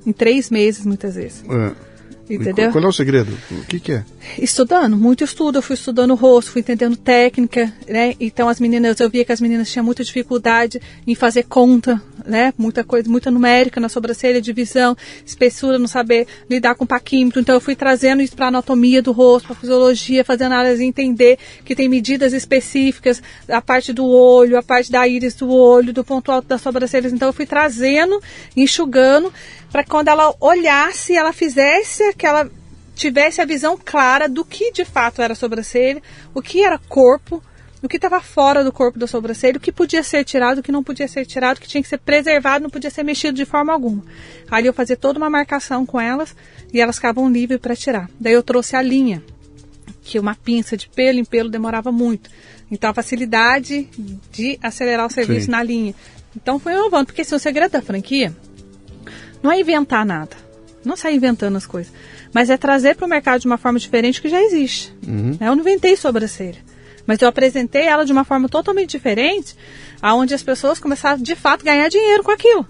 Speaker 2: Em três meses, muitas vezes. É. Entendeu?
Speaker 1: Qual é o segredo? O que, que, é?
Speaker 2: Estudando, muito estudo. Eu fui estudando o rosto, fui entendendo técnica, né? Então as meninas, eu via que as meninas tinham muita dificuldade em fazer conta, né? Muita coisa, muita numérica na sobrancelha, divisão, espessura, não saber lidar com paquímetro. Então eu fui trazendo isso para anatomia do rosto, para fisiologia, fazendo análise, entender que tem medidas específicas, a parte do olho, a parte da íris do olho, do ponto alto das sobrancelhas. Então eu fui trazendo, enxugando para quando ela olhasse, ela fizesse que ela tivesse a visão clara do que de fato era sobrancelha, o que era corpo, o que estava fora do corpo da sobrancelha, o que podia ser tirado, o que não podia ser tirado, o que tinha que ser preservado, não podia ser mexido de forma alguma. Ali eu fazia toda uma marcação com elas e elas ficavam livres para tirar. Daí eu trouxe a linha, que uma pinça de pelo em pelo demorava muito. Então a facilidade de acelerar o serviço Sim. na linha. Então foi inovando, porque esse é o segredo da franquia não é inventar nada. Não sair inventando as coisas. Mas é trazer para o mercado de uma forma diferente que já existe. Uhum. Eu não inventei sobrancelha. Mas eu apresentei ela de uma forma totalmente diferente, aonde as pessoas começaram de fato a ganhar dinheiro com aquilo.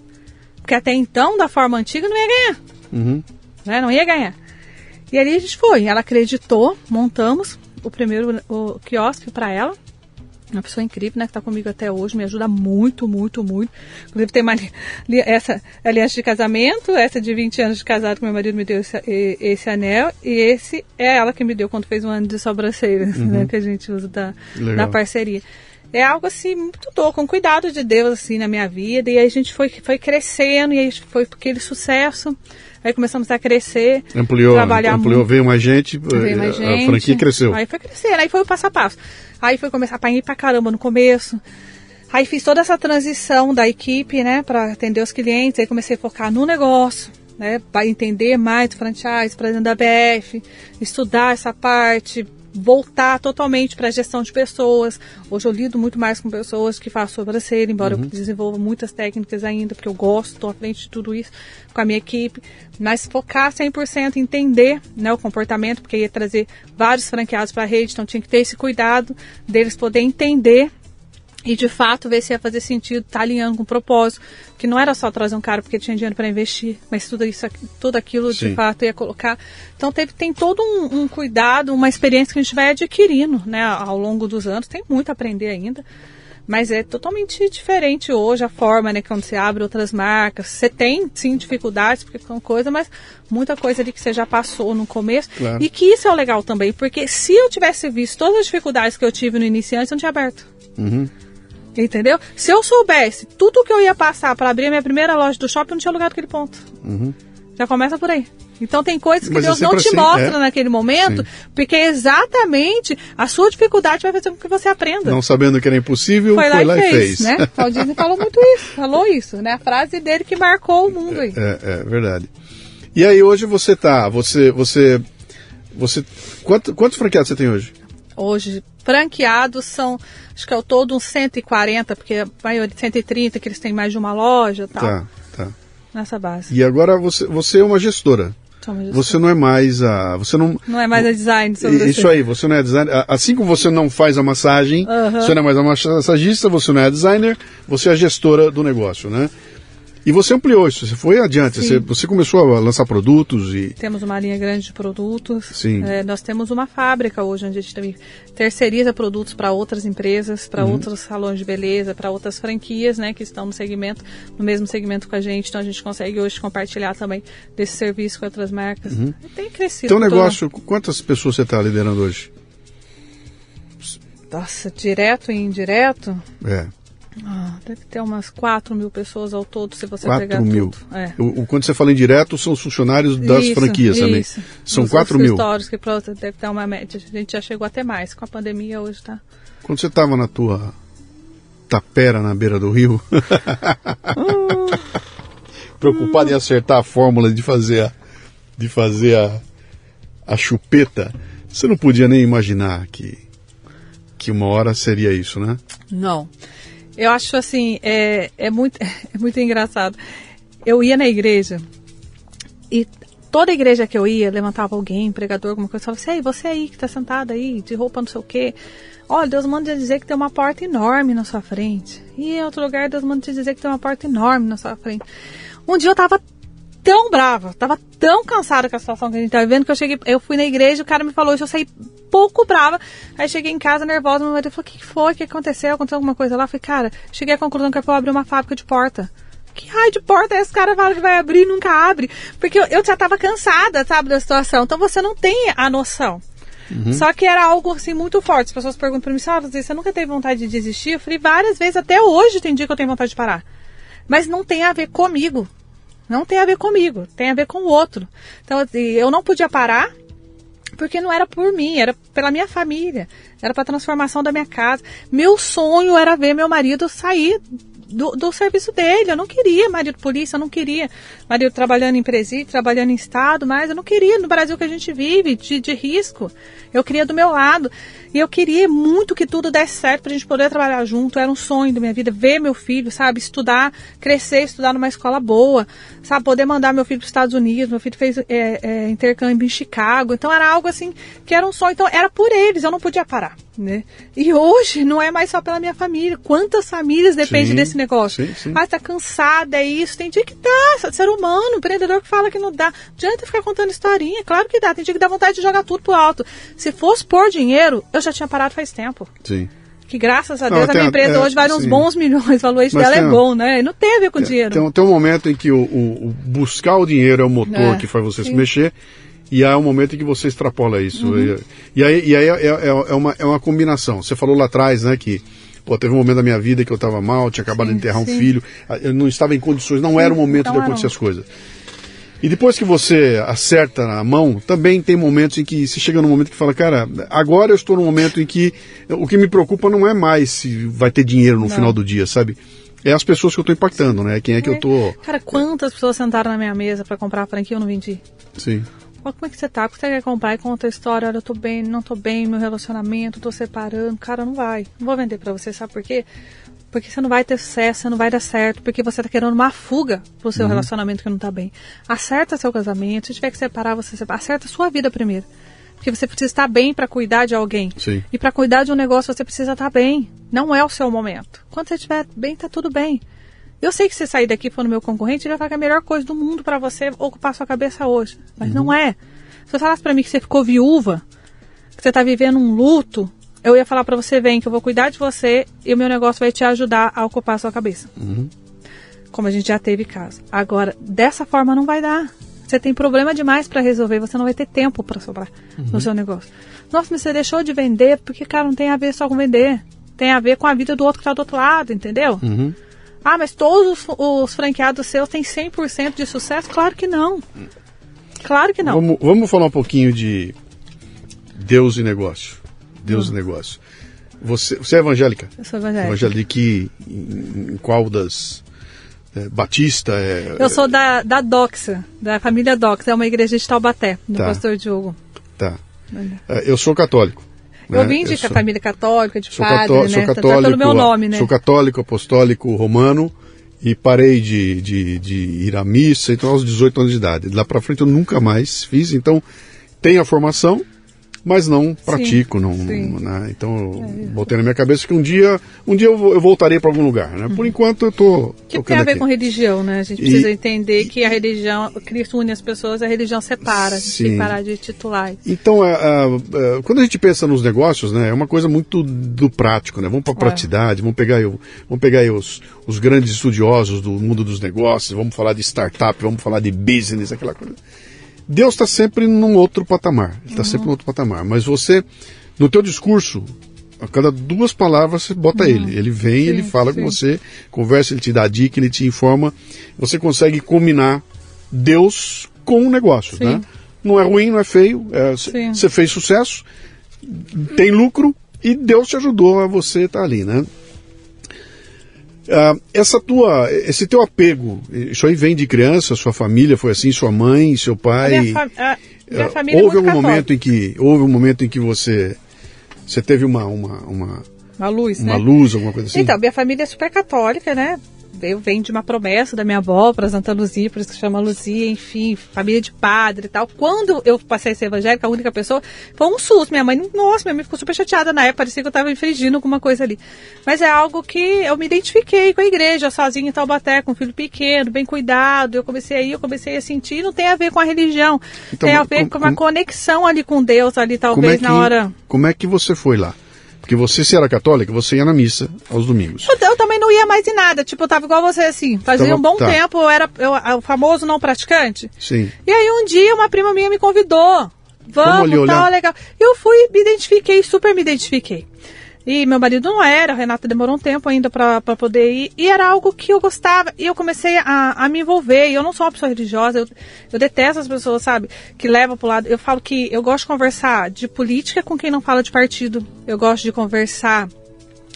Speaker 2: Porque até então, da forma antiga, não ia ganhar. Uhum. Né? Não ia ganhar. E ali a gente foi. Ela acreditou, montamos o primeiro o quiosque para ela uma pessoa incrível, né, que está comigo até hoje, me ajuda muito, muito, muito. Inclusive tem uma, essa aliança de casamento, essa de 20 anos de casado que meu marido me deu esse, esse anel, e esse é ela que me deu quando fez um ano de sobrancelhas, uhum. né, que a gente usa da, da parceria. É algo assim, muito dor, com cuidado de Deus, assim, na minha vida, e aí a gente foi, foi crescendo, e aí foi aquele sucesso, aí começamos a crescer,
Speaker 1: ampliou, trabalhar ampliou, muito. veio mais gente, veio mais gente, a franquia cresceu.
Speaker 2: Aí foi crescendo, aí foi o passo a passo. Aí foi começar a apanhar pra caramba no começo. Aí fiz toda essa transição da equipe, né, para atender os clientes. Aí comecei a focar no negócio, né, para entender mais do franchise, para dentro da BF, estudar essa parte, voltar totalmente para a gestão de pessoas. Hoje eu lido muito mais com pessoas que faço sobrancelha, embora uhum. eu desenvolva muitas técnicas ainda, porque eu gosto, estou à frente de tudo isso com a minha equipe. Mas focar 100% em entender né, o comportamento, porque ia trazer vários franqueados para a rede, então tinha que ter esse cuidado deles poder entender e de fato ver se ia fazer sentido estar tá alinhando com o propósito, que não era só trazer um cara porque tinha dinheiro para investir, mas tudo isso, tudo aquilo Sim. de fato ia colocar. Então teve, tem todo um, um, cuidado, uma experiência que a gente vai adquirindo, né, ao longo dos anos. Tem muito a aprender ainda, Mas é totalmente diferente hoje a forma, né? Quando você abre outras marcas. Você tem, sim, dificuldades, porque são coisa, mas muita coisa ali que você já passou no começo.
Speaker 1: Claro.
Speaker 2: E que isso é o legal também, porque se eu tivesse visto todas as dificuldades que eu tive no iniciante, eu não tinha aberto.
Speaker 1: Uhum.
Speaker 2: Entendeu? Se eu soubesse tudo que eu ia passar para abrir a minha primeira loja do shopping, eu não tinha lugar naquele ponto.
Speaker 1: Uhum.
Speaker 2: Já começa por aí. Então tem coisas que
Speaker 1: Mas é
Speaker 2: Deus não
Speaker 1: sempre
Speaker 2: te
Speaker 1: assim,
Speaker 2: mostra
Speaker 1: é.
Speaker 2: naquele momento,
Speaker 1: Sim.
Speaker 2: porque é exatamente a sua dificuldade vai fazer com que você aprenda.
Speaker 1: Não sabendo que era impossível,
Speaker 2: foi lá, e, fez,
Speaker 1: fez.
Speaker 2: né? Walt Disney falou muito isso, falou isso, né? A frase dele que marcou o mundo aí.
Speaker 1: É, é verdade. E aí hoje você tá, você, você, você, quanto, quantos franqueados você tem hoje?
Speaker 2: Hoje, franqueados são, acho que é o todo uns 140, porque a maioria 130 que eles têm mais de uma loja e tal,
Speaker 1: Tá, tá.
Speaker 2: nessa base.
Speaker 1: E agora você, você é uma gestora. Você não é mais a, você não
Speaker 2: Não é mais a design
Speaker 1: Isso
Speaker 2: você.
Speaker 1: aí, você não é designer. a- Assim como você não faz a massagem, você não é mais a massagista, você não é designer, você é a gestora do negócio, né? E você ampliou isso, você foi adiante, você, você começou a lançar produtos e.
Speaker 2: Temos uma linha grande de produtos.
Speaker 1: Sim.
Speaker 2: É, nós temos uma fábrica hoje onde a gente também terceiriza produtos para outras empresas, para
Speaker 1: Uhum.
Speaker 2: outros salões de beleza, para outras franquias, né, que estão no segmento, no mesmo segmento com a gente. Então a gente consegue hoje compartilhar também desse serviço com outras marcas. E tem crescido.
Speaker 1: Então,
Speaker 2: toda-
Speaker 1: negócio, quantas pessoas você está liderando hoje?
Speaker 2: Nossa, direto e indireto.
Speaker 1: É,
Speaker 2: ah, deve ter umas 4 mil pessoas ao todo, se você
Speaker 1: 4
Speaker 2: pegar
Speaker 1: mil.
Speaker 2: tudo. É.
Speaker 1: O, o- quando você fala em direto, são os funcionários das
Speaker 2: Isso,
Speaker 1: franquias também.
Speaker 2: isso.
Speaker 1: São
Speaker 2: Os
Speaker 1: 4 mil.
Speaker 2: escritórios que pra- deve ter uma média. A gente já chegou até mais. Com a pandemia hoje tá.
Speaker 1: Quando você estava na tua tapera na beira do rio, preocupado em acertar a fórmula de fazer a, de fazer a, a chupeta, você não podia nem imaginar que, que uma hora seria isso, né?
Speaker 2: Não. Eu acho assim, é, é, muito, é muito engraçado. Eu ia na igreja e toda igreja que eu ia, levantava alguém, pregador, alguma coisa, falava assim, Ei, você aí que está sentado aí, de roupa não sei o quê. Olha, Deus manda te dizer que tem uma porta enorme na sua frente. E em outro lugar, Deus manda te dizer que tem uma porta enorme na sua frente. Um dia eu tava tão brava, tava tão cansada com a situação que a gente tava vivendo, que eu cheguei, eu fui na igreja, o cara me falou isso, eu saí pouco brava. Aí cheguei em casa nervosa, meu marido falou: "O que foi? O que aconteceu? Aconteceu alguma coisa lá?" Eu falei: "Cara, cheguei à conclusão que eu abrir uma fábrica de porta." Que raio de porta é esse cara fala que vai abrir e nunca abre? Porque eu, eu já tava cansada, sabe, da situação. Então você não tem a noção. Só que era algo assim muito forte. As pessoas perguntam pra mim, ah, você nunca teve vontade de desistir? Eu falei várias vezes, até hoje tem dia que eu tenho vontade de parar. Mas não tem a ver comigo. Não tem a ver comigo, tem a ver com o outro. Então, assim, eu não podia parar porque não era por mim, era pela minha família, era para a transformação da minha casa. Meu sonho era ver meu marido sair do, do serviço dele. Eu não queria marido polícia, eu não queria marido trabalhando em presídio, trabalhando em estado, mas eu não queria no Brasil que a gente vive, de, de risco. Eu queria do meu lado. E eu queria muito que tudo desse certo pra gente poder trabalhar junto. Era um sonho da minha vida, ver meu filho, sabe, estudar, crescer, estudar numa escola boa, sabe, poder mandar meu filho para os Estados Unidos. Meu filho fez é, é, intercâmbio em Chicago. Então era algo assim que era um sonho. Então era por eles, eu não podia parar, né? E hoje não é mais só pela minha família. Quantas famílias dependem
Speaker 1: Sim,
Speaker 2: desse negócio?
Speaker 1: sim, sim.
Speaker 2: Ah, tá cansada, é isso. Tem dia que dá, ser humano, empreendedor que fala que não dá. Não adianta ficar contando historinha, claro que dá. Tem dia que dá vontade de jogar tudo pro alto. Se fosse por dinheiro, eu já tinha parado faz tempo.
Speaker 1: Sim.
Speaker 2: Que graças a
Speaker 1: Não,
Speaker 2: Deus a
Speaker 1: tem
Speaker 2: minha
Speaker 1: a-
Speaker 2: empresa
Speaker 1: é,
Speaker 2: hoje vale uns
Speaker 1: sim.
Speaker 2: bons milhões, o valuation
Speaker 1: Mas
Speaker 2: dela
Speaker 1: tem
Speaker 2: é
Speaker 1: a-
Speaker 2: bom, né? E não tem a ver com dinheiro.
Speaker 1: Tem, tem um momento em que o, o- o buscar o dinheiro é o motor
Speaker 2: É,
Speaker 1: que faz você se
Speaker 2: sim.
Speaker 1: mexer. E há um momento em que você extrapola isso.
Speaker 2: Uhum.
Speaker 1: E, e aí, e aí é, é- é uma, é uma combinação. Você falou lá atrás, né, que pô, teve um momento da minha vida que eu estava mal, tinha acabado
Speaker 2: Sim,
Speaker 1: de enterrar um
Speaker 2: sim.
Speaker 1: filho, eu não estava em condições, não era o momento
Speaker 2: não
Speaker 1: de acontecer as coisas. E depois que você acerta a mão, também tem momentos em que se chega num momento que fala, cara, agora eu estou num momento em que o que me preocupa não é mais se vai ter dinheiro no
Speaker 2: Não.
Speaker 1: final do dia, sabe? É as pessoas que eu estou impactando, né? Quem é que eu tô.
Speaker 2: Cara, quantas pessoas sentaram na minha mesa pra comprar a franquia e eu não vendi?
Speaker 1: Sim.
Speaker 2: Ó, como é que você tá? O que você quer comprar? E conta a história. Olha, eu tô bem, não tô bem, meu relacionamento, tô separando. Cara, não vai. Não vou vender pra você, sabe por quê? Porque você não vai ter sucesso, você não vai dar certo, porque você tá querendo uma fuga pro
Speaker 1: Uhum.
Speaker 2: seu relacionamento que não tá bem. Acerta seu casamento, se tiver que separar, você separa. Acerta a sua vida primeiro. Porque você precisa estar bem pra cuidar de alguém.
Speaker 1: Sim.
Speaker 2: E pra cuidar de um negócio, você precisa estar bem. Não é o seu momento. Quando você estiver bem, tá tudo bem. Eu sei que você sair daqui for no meu concorrente, ele vai falar que é a melhor coisa do mundo pra você ocupar sua cabeça hoje. Mas não é. Se você falasse pra mim que você ficou viúva, que você tá vivendo um luto, eu ia falar para você, vem, que eu vou cuidar de você e o meu negócio vai te ajudar a ocupar a sua cabeça.
Speaker 1: Uhum.
Speaker 2: Como a gente já teve caso. Agora, dessa forma não vai dar. Você tem problema demais para resolver, você não vai ter tempo para sobrar uhum. no seu negócio. Nossa, mas você deixou de vender porque, cara, não tem a ver só com vender. Tem a ver com a vida do outro que tá do outro lado, entendeu?
Speaker 1: Uhum.
Speaker 2: Ah, mas todos os, os franqueados seus têm 100% de sucesso? Claro que não. Claro que não.
Speaker 1: Vamos, vamos falar um pouquinho de Deus e negócio. Deus hum. e negócio. Você, você é evangélica?
Speaker 2: Eu sou evangélica.
Speaker 1: Evangélica de que, em, em qual das... É, Batista é,
Speaker 2: Eu sou da, da Doxa, da família Doxa, é uma igreja de Taubaté, do
Speaker 1: Tá.
Speaker 2: pastor Diogo.
Speaker 1: Tá. É, Eu sou católico.
Speaker 2: Eu
Speaker 1: né?
Speaker 2: vim de
Speaker 1: sou-
Speaker 2: família católica, de
Speaker 1: sou,
Speaker 2: padre,
Speaker 1: cató-
Speaker 2: né?
Speaker 1: sou
Speaker 2: Tá- tá
Speaker 1: católico,
Speaker 2: pelo meu nome, né?
Speaker 1: sou católico, apostólico, romano e parei de, de, de ir à missa então aos 18 anos de idade. De lá para frente eu nunca mais fiz, então tenho a formação, mas não pratico, não,
Speaker 2: sim.
Speaker 1: né? Então eu botei na minha cabeça que um dia, um dia eu, eu voltarei para algum lugar, né? Por enquanto eu tô
Speaker 2: Uhum. Que tem a ver
Speaker 1: aqui.
Speaker 2: com religião, né? A gente
Speaker 1: E-
Speaker 2: precisa entender que a religião, Cristo une as pessoas, a religião separa. A gente tem
Speaker 1: Sim.
Speaker 2: que parar de titular.
Speaker 1: Então, é, é, é, quando a gente pensa nos negócios, né, é uma coisa muito do prático, né? Vamos para a praticidade, vamos pegar, o- vamos pegar os, os grandes estudiosos do mundo dos negócios, vamos falar de startup, vamos falar de business, aquela coisa. Deus está sempre num outro patamar, ele está sempre num outro patamar. Mas você, no teu discurso, a cada duas palavras você bota ele. Ele vem, ele fala com
Speaker 2: sim.
Speaker 1: você, conversa, ele te dá dica, ele te informa. Você consegue combinar Deus com o negócio,
Speaker 2: Sim.
Speaker 1: né? Não é ruim, não é feio. é,
Speaker 2: Sim.
Speaker 1: Você fez sucesso, tem lucro e Deus te ajudou a você estar ali, né? Ah, essa tua, esse teu apego, isso aí vem de criança, sua família foi assim, sua mãe, seu
Speaker 2: A
Speaker 1: pai.
Speaker 2: minha, fa- a minha
Speaker 1: Ah,
Speaker 2: família é
Speaker 1: houve
Speaker 2: muito
Speaker 1: algum
Speaker 2: católica.
Speaker 1: momento em que houve um momento em que você você teve uma uma, uma,
Speaker 2: Uma luz,
Speaker 1: uma
Speaker 2: né?
Speaker 1: luz, alguma coisa assim?
Speaker 2: Então, minha família é super católica, né? Eu venho de uma promessa da minha avó para Santa Luzia, por isso que chama Luzia, enfim, família de padre e tal. Quando eu passei a ser evangélica, a única pessoa, foi um susto. Minha mãe, nossa, minha mãe ficou super chateada na época, parecia que eu estava infringindo alguma coisa ali. Mas é algo que eu me identifiquei com a igreja, sozinha em Taubaté, com um filho pequeno, bem cuidado. Eu comecei aí, eu comecei a sentir, não tem a ver com a religião.
Speaker 1: Então,
Speaker 2: tem a ver
Speaker 1: como-
Speaker 2: com uma
Speaker 1: como-
Speaker 2: conexão ali com Deus, ali
Speaker 1: como
Speaker 2: talvez
Speaker 1: é que,
Speaker 2: na hora.
Speaker 1: Como é que você foi lá? Porque você, se era católica, você ia na missa aos domingos.
Speaker 2: Eu, eu também não ia mais em nada, tipo, eu tava igual você assim. Fazia
Speaker 1: Tava-
Speaker 2: um bom
Speaker 1: tá.
Speaker 2: tempo, eu era eu- o famoso não praticante.
Speaker 1: Sim.
Speaker 2: E aí um dia uma prima minha me convidou. Vamos,
Speaker 1: ali olhar?
Speaker 2: tal, legal. Eu fui, me identifiquei, super me identifiquei. E meu marido não era, a Renata demorou um tempo ainda pra poder ir. E era algo que eu gostava. E eu comecei a, a me envolver. E eu não sou uma pessoa religiosa, eu, eu detesto as pessoas, sabe, que levam pro lado. Eu falo que eu gosto de conversar de política com quem não fala de partido. Eu gosto de conversar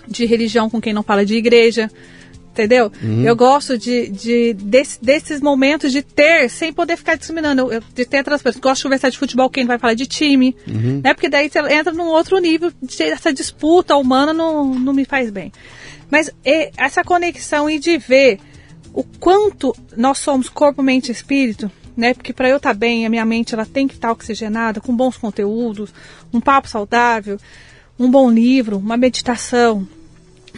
Speaker 2: de religião com quem não fala de igreja. Entendeu? Eu gosto de, de desse- desses momentos de ter, sem poder ficar discriminando, eu, eu- de ter transparência. Gosto de conversar de futebol, quem vai falar de time, né? Porque daí você entra num outro nível, essa disputa humana não, não me faz bem. Mas é, essa conexão e de ver o quanto nós somos corpo, mente e espírito, né? Porque para eu estar bem, a minha mente ela tem que estar oxigenada, com bons conteúdos, um papo saudável, um bom livro, uma meditação,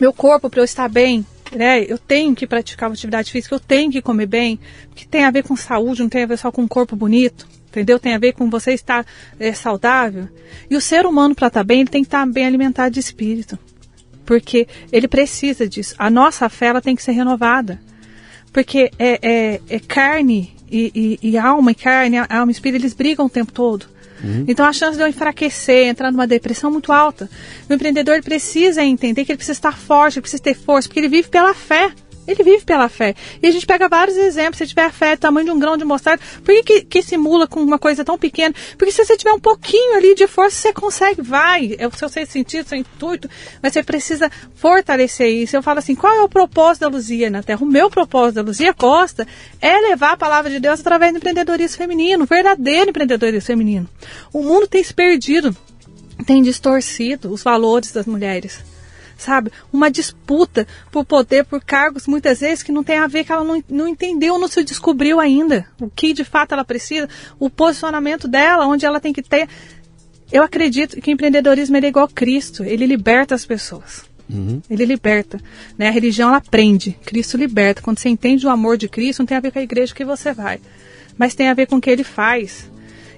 Speaker 2: meu corpo para eu estar bem, né? Eu tenho que praticar uma atividade física, eu tenho que comer bem, que tem a ver com saúde, não tem a ver só com um corpo bonito, entendeu? Tem a ver com você estar é, saudável. E o ser humano para estar bem, ele tem que estar bem alimentado de espírito, porque ele precisa disso. A nossa fé ela tem que ser renovada, porque é, é, é carne e, e- e alma e carne, alma e espírito, eles brigam o tempo todo. Então a chance de eu enfraquecer, entrar numa depressão é muito alta. O empreendedor precisa entender que ele precisa estar forte, ele precisa ter força, porque ele vive pela fé. Ele vive pela fé. E a gente pega vários exemplos. Se tiver fé tamanho de um grão de mostarda, por que, que, que simula com uma coisa tão pequena? Porque se você tiver um pouquinho ali de força, você consegue, vai. É o seu sentido, seu intuito, mas você precisa fortalecer isso. Eu falo assim: qual é o propósito da Luzia na Terra? O meu propósito da Luzia Costa é levar a palavra de Deus através do empreendedorismo feminino, verdadeiro empreendedorismo feminino. O mundo tem se perdido, tem distorcido os valores das mulheres sabe? Uma disputa por poder, por cargos, muitas vezes que não tem a ver, que ela não, não entendeu, não se descobriu ainda o que de fato ela precisa, o posicionamento dela, onde ela tem que ter. Eu acredito que o empreendedorismo é igual a Cristo, ele liberta as pessoas. Ele liberta. Né? A religião ela prende, Cristo liberta. Quando você entende o amor de Cristo, não tem a ver com a igreja que você vai, mas tem a ver com o que ele faz.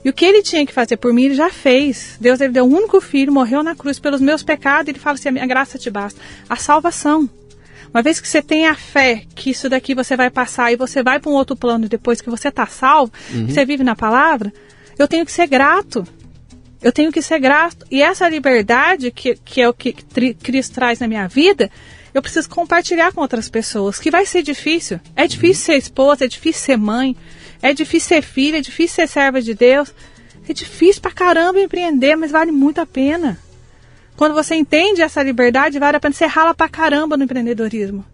Speaker 2: E o que ele tinha que fazer por mim, ele já fez. Deus ele deu um único filho, morreu na cruz pelos meus pecados, ele fala assim: a minha graça te basta. A salvação. Uma vez que você tem a fé que isso daqui você vai passar e você vai para um outro plano depois que você está salvo, uhum. você vive na palavra, eu tenho que ser grato. Eu tenho que ser grato. E essa liberdade, que, que é o que Cristo traz na minha vida, eu preciso compartilhar com outras pessoas, que vai ser difícil. É difícil ser esposa, é difícil ser mãe, é difícil ser filha, é difícil ser serva de Deus. É difícil pra caramba empreender, mas vale muito a pena. Quando você entende essa liberdade, vale a pena. Você rala pra caramba no empreendedorismo.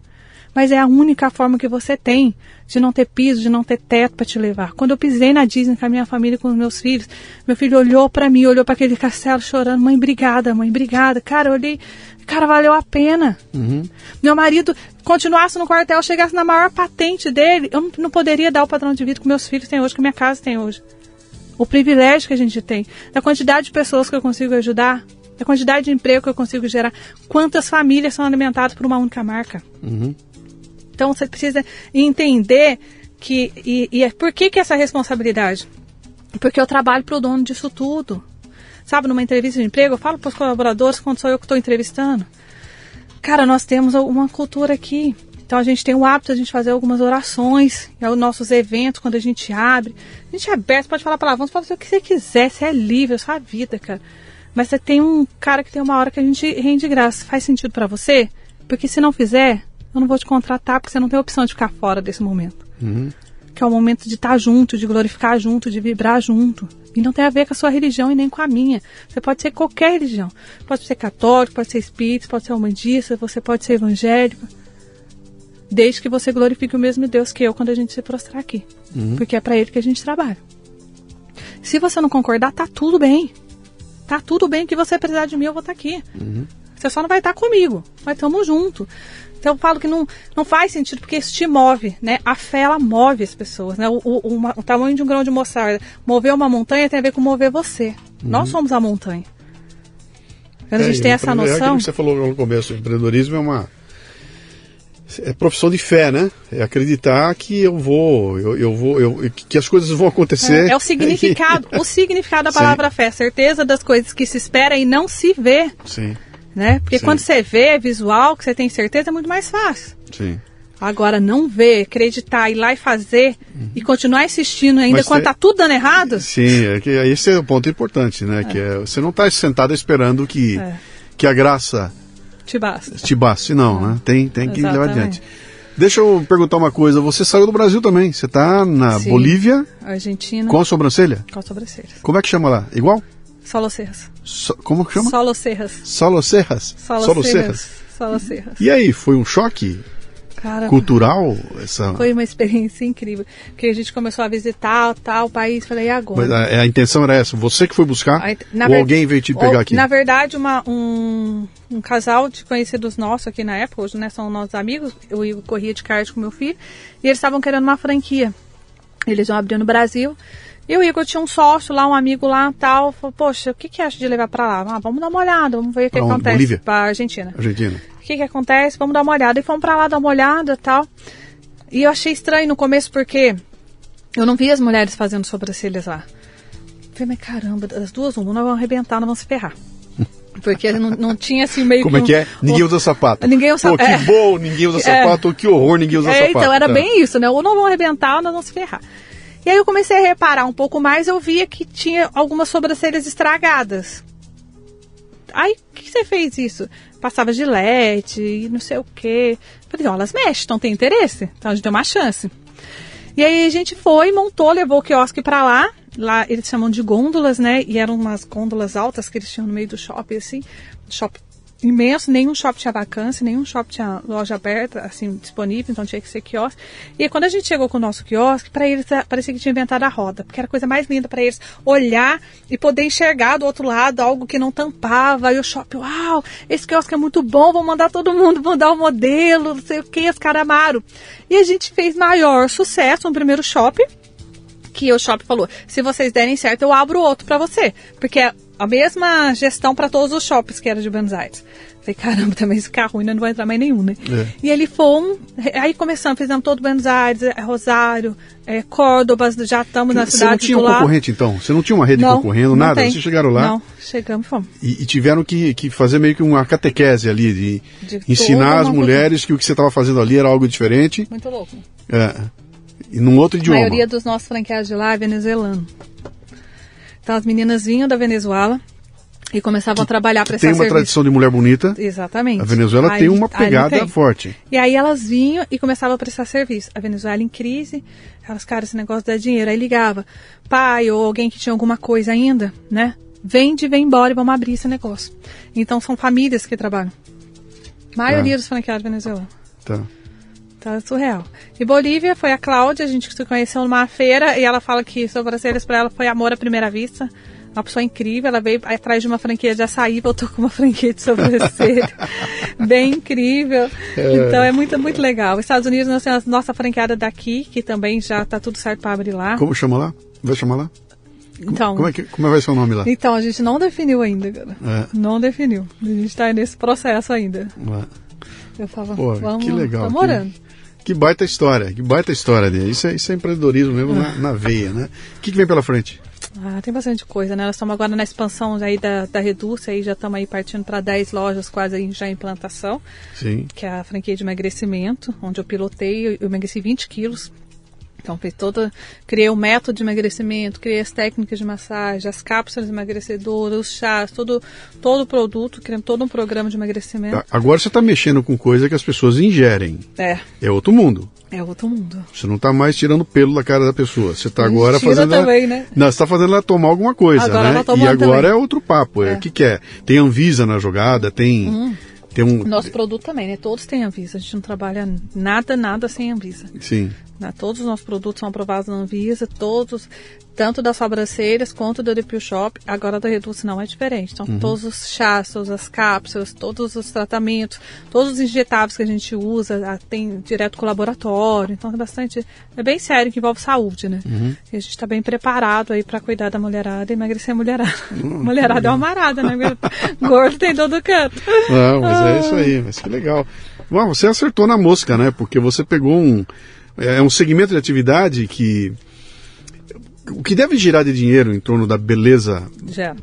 Speaker 2: Mas é a única forma que você tem de não ter piso, de não ter teto para te levar. Quando eu pisei na Disney com a minha família, com os meus filhos, meu filho olhou para mim, olhou para aquele castelo chorando. Mãe, obrigada, mãe, obrigada. Cara, eu olhei, cara, valeu a pena. Uhum. Meu marido continuasse no quartel, chegasse na maior patente dele, eu não poderia dar o padrão de vida que meus filhos têm hoje, que minha casa tem hoje. O privilégio que a gente tem, da quantidade de pessoas que eu consigo ajudar, da quantidade de emprego que eu consigo gerar, quantas famílias são alimentadas por uma única marca. Uhum. Então você precisa entender que. E, e é, por que, que essa responsabilidade? Porque eu trabalho para o dono disso tudo. Sabe, numa entrevista de emprego, eu falo para os colaboradores quando sou eu que estou entrevistando. Cara, nós temos uma cultura aqui. Então a gente tem o hábito de a gente fazer algumas orações, e os nossos eventos, quando a gente abre. A gente é aberto, pode falar palavrões, pode fazer o que você quiser, você é livre, é sua vida, cara. Mas você tem um cara que tem uma hora que a gente rende graça. Faz sentido para você? Porque se não fizer, eu não vou te contratar porque você não tem opção de ficar fora desse momento. Uhum. Que é o momento de estar junto, de glorificar junto, de vibrar junto. E não tem a ver com a sua religião e nem com a minha. Você pode ser qualquer religião. Pode ser católico, pode ser espírita, pode ser humanista, você pode ser evangélico. Desde que você glorifique o mesmo Deus que eu quando a gente se prostrar aqui. Uhum. Porque é para ele que a gente trabalha. Se você não concordar, tá tudo bem. Tá tudo bem que você precisar de mim, eu vou estar tá aqui. Uhum. Você só não vai estar tá comigo, mas estamos juntos. Então eu falo que não, não faz sentido, porque isso te move, né? A fé, ela move as pessoas, né? O, o, uma, o tamanho de um grão de mostarda. Mover uma montanha tem a ver com mover você. Uhum. Nós somos a montanha. Quando é, a gente tem essa noção... É
Speaker 1: que você falou no começo, o empreendedorismo é uma... É profissão de fé, né? É acreditar que eu vou, eu, eu vou, eu, que as coisas vão acontecer.
Speaker 2: É, é o significado, o significado da palavra Sim. fé, certeza das coisas que se espera e não se vê.
Speaker 1: Sim
Speaker 2: né? Porque Sim. quando você vê visual, que você tem certeza, é muito mais fácil.
Speaker 1: Sim.
Speaker 2: Agora, não ver, acreditar, ir lá e fazer uhum. e continuar insistindo ainda Mas quando está tudo dando errado.
Speaker 1: Sim, é que esse é o ponto importante, né? É. Que é, você não está sentado esperando que, é. que a graça
Speaker 2: te baste.
Speaker 1: Te baste, não, é. né? Tem, tem que Exatamente. levar adiante. Deixa eu perguntar uma coisa. Você saiu do Brasil também. Você está na Sim. Bolívia.
Speaker 2: Argentina.
Speaker 1: Com a sobrancelha?
Speaker 2: Com a sobrancelha.
Speaker 1: Como é que chama lá? Igual?
Speaker 2: Solo Serras.
Speaker 1: So, como que chama?
Speaker 2: Solo Serras.
Speaker 1: Solo Serras?
Speaker 2: Solo, Solo Serras. Serras. Solo Serras.
Speaker 1: E aí, foi um choque Cara, cultural? Essa...
Speaker 2: Foi uma experiência incrível. Porque a gente começou a visitar tal país, falei, e agora?
Speaker 1: Mas a, a, intenção era essa, você que foi buscar ou ver... alguém veio te pegar ou, aqui?
Speaker 2: Na verdade, uma, um, um casal de conhecidos nossos aqui na época, hoje né, são nossos amigos, eu corria de kart com meu filho, e eles estavam querendo uma franquia. Eles vão abrir no Brasil. E o Igor tinha um sócio lá, um amigo lá tal. Falou, poxa, o que, que acha de levar para lá? Ah, vamos dar uma olhada, vamos ver o que, que acontece.
Speaker 1: Bolívia?
Speaker 2: Pra Argentina.
Speaker 1: Argentina.
Speaker 2: O que, que acontece? Vamos dar uma olhada. E fomos para lá dar uma olhada tal. E eu achei estranho no começo porque eu não vi as mulheres fazendo sobrancelhas lá. falei, mas caramba, as duas, uma, nós vamos arrebentar, nós vamos se ferrar. Porque não, não tinha assim meio
Speaker 1: Como é que é? Ninguém usa sapato.
Speaker 2: Ninguém usa
Speaker 1: sapato. Pô, que é. bom, ninguém usa é. sapato. Que horror, ninguém usa é,
Speaker 2: sapato. Então, era é. bem isso, né? Ou não vão arrebentar ou nós vamos se ferrar. E aí eu comecei a reparar um pouco mais, eu via que tinha algumas sobrancelhas estragadas. Aí, o que, você fez isso? Passava gilete e não sei o quê. Falei, ó, elas mexem, então tem interesse? Então a gente tem uma chance. E aí a gente foi, montou, levou o quiosque para lá. Lá eles chamam de gôndolas, né? E eram umas gôndolas altas que eles tinham no meio do shopping, assim. Shopping imenso, nenhum shopping tinha vacância, nenhum shopping tinha loja aberta, assim, disponível, então tinha que ser quiosque. E quando a gente chegou com o nosso quiosque, para eles eh, parecia que tinha inventado a roda, porque era a coisa mais linda para eles olhar e poder enxergar do outro lado algo que não tampava. E o shopping, uau, esse quiosque é muito bom, vou mandar todo mundo mandar o modelo, não sei o que, os caras amaram. E a gente fez maior sucesso no primeiro shopping, que o shopping falou: se vocês derem certo, eu abro outro para você. Porque a mesma gestão para todos os shoppings que era de Buenos Aires. Falei, caramba, também esse carro ainda não vai entrar mais nenhum, né?
Speaker 1: É.
Speaker 2: E ele foi, aí começamos, fizemos todo Buenos Aires, é, Rosário, é, Córdoba, já estamos na
Speaker 1: Você
Speaker 2: cidade
Speaker 1: não tinha um concorrente, então? Você não tinha uma rede
Speaker 2: Não,
Speaker 1: concorrendo,
Speaker 2: não
Speaker 1: nada?
Speaker 2: tem.
Speaker 1: Vocês chegaram lá
Speaker 2: Não, chegamos e fomos.
Speaker 1: e, e tiveram que, que fazer meio que uma catequese ali, de,
Speaker 2: De
Speaker 1: ensinar as mulheres que o que você estava fazendo ali era algo diferente,
Speaker 2: Muito louco.
Speaker 1: é, e num outro
Speaker 2: A
Speaker 1: idioma.
Speaker 2: maioria dos nossos franqueados de lá é venezuelano. Então as meninas vinham da Venezuela e começavam a trabalhar para
Speaker 1: Tem
Speaker 2: essa
Speaker 1: uma tradição de mulher bonita.
Speaker 2: Exatamente.
Speaker 1: A Venezuela
Speaker 2: Aí-
Speaker 1: tem uma pegada
Speaker 2: tem.
Speaker 1: forte.
Speaker 2: E aí elas vinham e começavam a prestar serviço. A Venezuela em crise, elas, cara, esse negócio dá dinheiro. Aí ligava, pai ou alguém que tinha alguma coisa ainda, né? Vende, vem embora e vamos abrir esse negócio. Então são famílias que trabalham. A maioria
Speaker 1: Ah.
Speaker 2: dos franqueados venezuelanos.
Speaker 1: Tá.
Speaker 2: Tá surreal. E Bolívia foi a Cláudia, a gente se conheceu numa feira e ela fala que sobrancelhas para ela foi amor à primeira vista. Uma pessoa incrível, ela veio atrás de uma franquia de açaí, voltou com uma franquia de sobrancelha. Bem incrível. Então é muito, muito legal. Os Estados Unidos nós temos a nossa franqueada daqui, que também já tá tudo certo para abrir lá.
Speaker 1: Como chama lá? Vai chamar lá?
Speaker 2: Então,
Speaker 1: Como é que como é vai ser o nome lá?
Speaker 2: então a gente não definiu ainda, cara.
Speaker 1: É.
Speaker 2: Não definiu. A gente tá nesse processo ainda.
Speaker 1: Lá.
Speaker 2: Eu falava,
Speaker 1: Pô,
Speaker 2: vamos,
Speaker 1: que legal.
Speaker 2: Estamos
Speaker 1: que-. Que baita história, que baita história dele. Isso é, isso é empreendedorismo mesmo na, na veia, né? O que, que vem pela frente?
Speaker 2: Ah, tem bastante coisa, né? Nós estamos agora na expansão aí da, da Reduce, aí já estamos aí partindo para 10 lojas quase aí já em implantação,
Speaker 1: Sim.
Speaker 2: que é a franquia de emagrecimento, onde eu pilotei, eu emagreci 20 quilos. Então, fez toda, criei o método de emagrecimento, criei as técnicas de massagem, as cápsulas emagrecedoras, os chás, todo, todo o produto, criando todo um programa de emagrecimento.
Speaker 1: Agora você está mexendo com coisa que as pessoas ingerem.
Speaker 2: É,
Speaker 1: É outro mundo.
Speaker 2: é outro mundo.
Speaker 1: Você não está mais tirando pelo da cara da pessoa. Você está agora
Speaker 2: Tira
Speaker 1: fazendo.
Speaker 2: também,
Speaker 1: ela...
Speaker 2: né?
Speaker 1: Não, você está fazendo ela tomar alguma coisa,
Speaker 2: Agora
Speaker 1: né? e agora
Speaker 2: também.
Speaker 1: é outro papo. É.
Speaker 2: É.
Speaker 1: O que, que é? Tem Anvisa na jogada, tem. Tem um.
Speaker 2: Nosso produto também, né? Todos têm Anvisa. A gente não trabalha nada, nada sem Anvisa.
Speaker 1: Sim.
Speaker 2: Né? Todos os nossos produtos são aprovados na Anvisa, todos, tanto das sobrancelhas quanto do Depil Shop. Agora da Reduce não é diferente. Então, todos os chás, todas as cápsulas, todos os tratamentos, todos os injetáveis que a gente usa, ah, tem direto com o laboratório. Então, é bastante. É bem sério, que envolve saúde, né? E a gente está bem preparado aí para cuidar da mulherada e emagrecer a mulherada. mulherada é uma marada, né? Gordo tem todo canto.
Speaker 1: Não, mas
Speaker 2: Ah.
Speaker 1: é isso aí, mas que legal. Bom, você acertou na mosca, né? Porque você pegou um. É um segmento de atividade que. O que deve girar de dinheiro em torno da beleza.
Speaker 2: Já.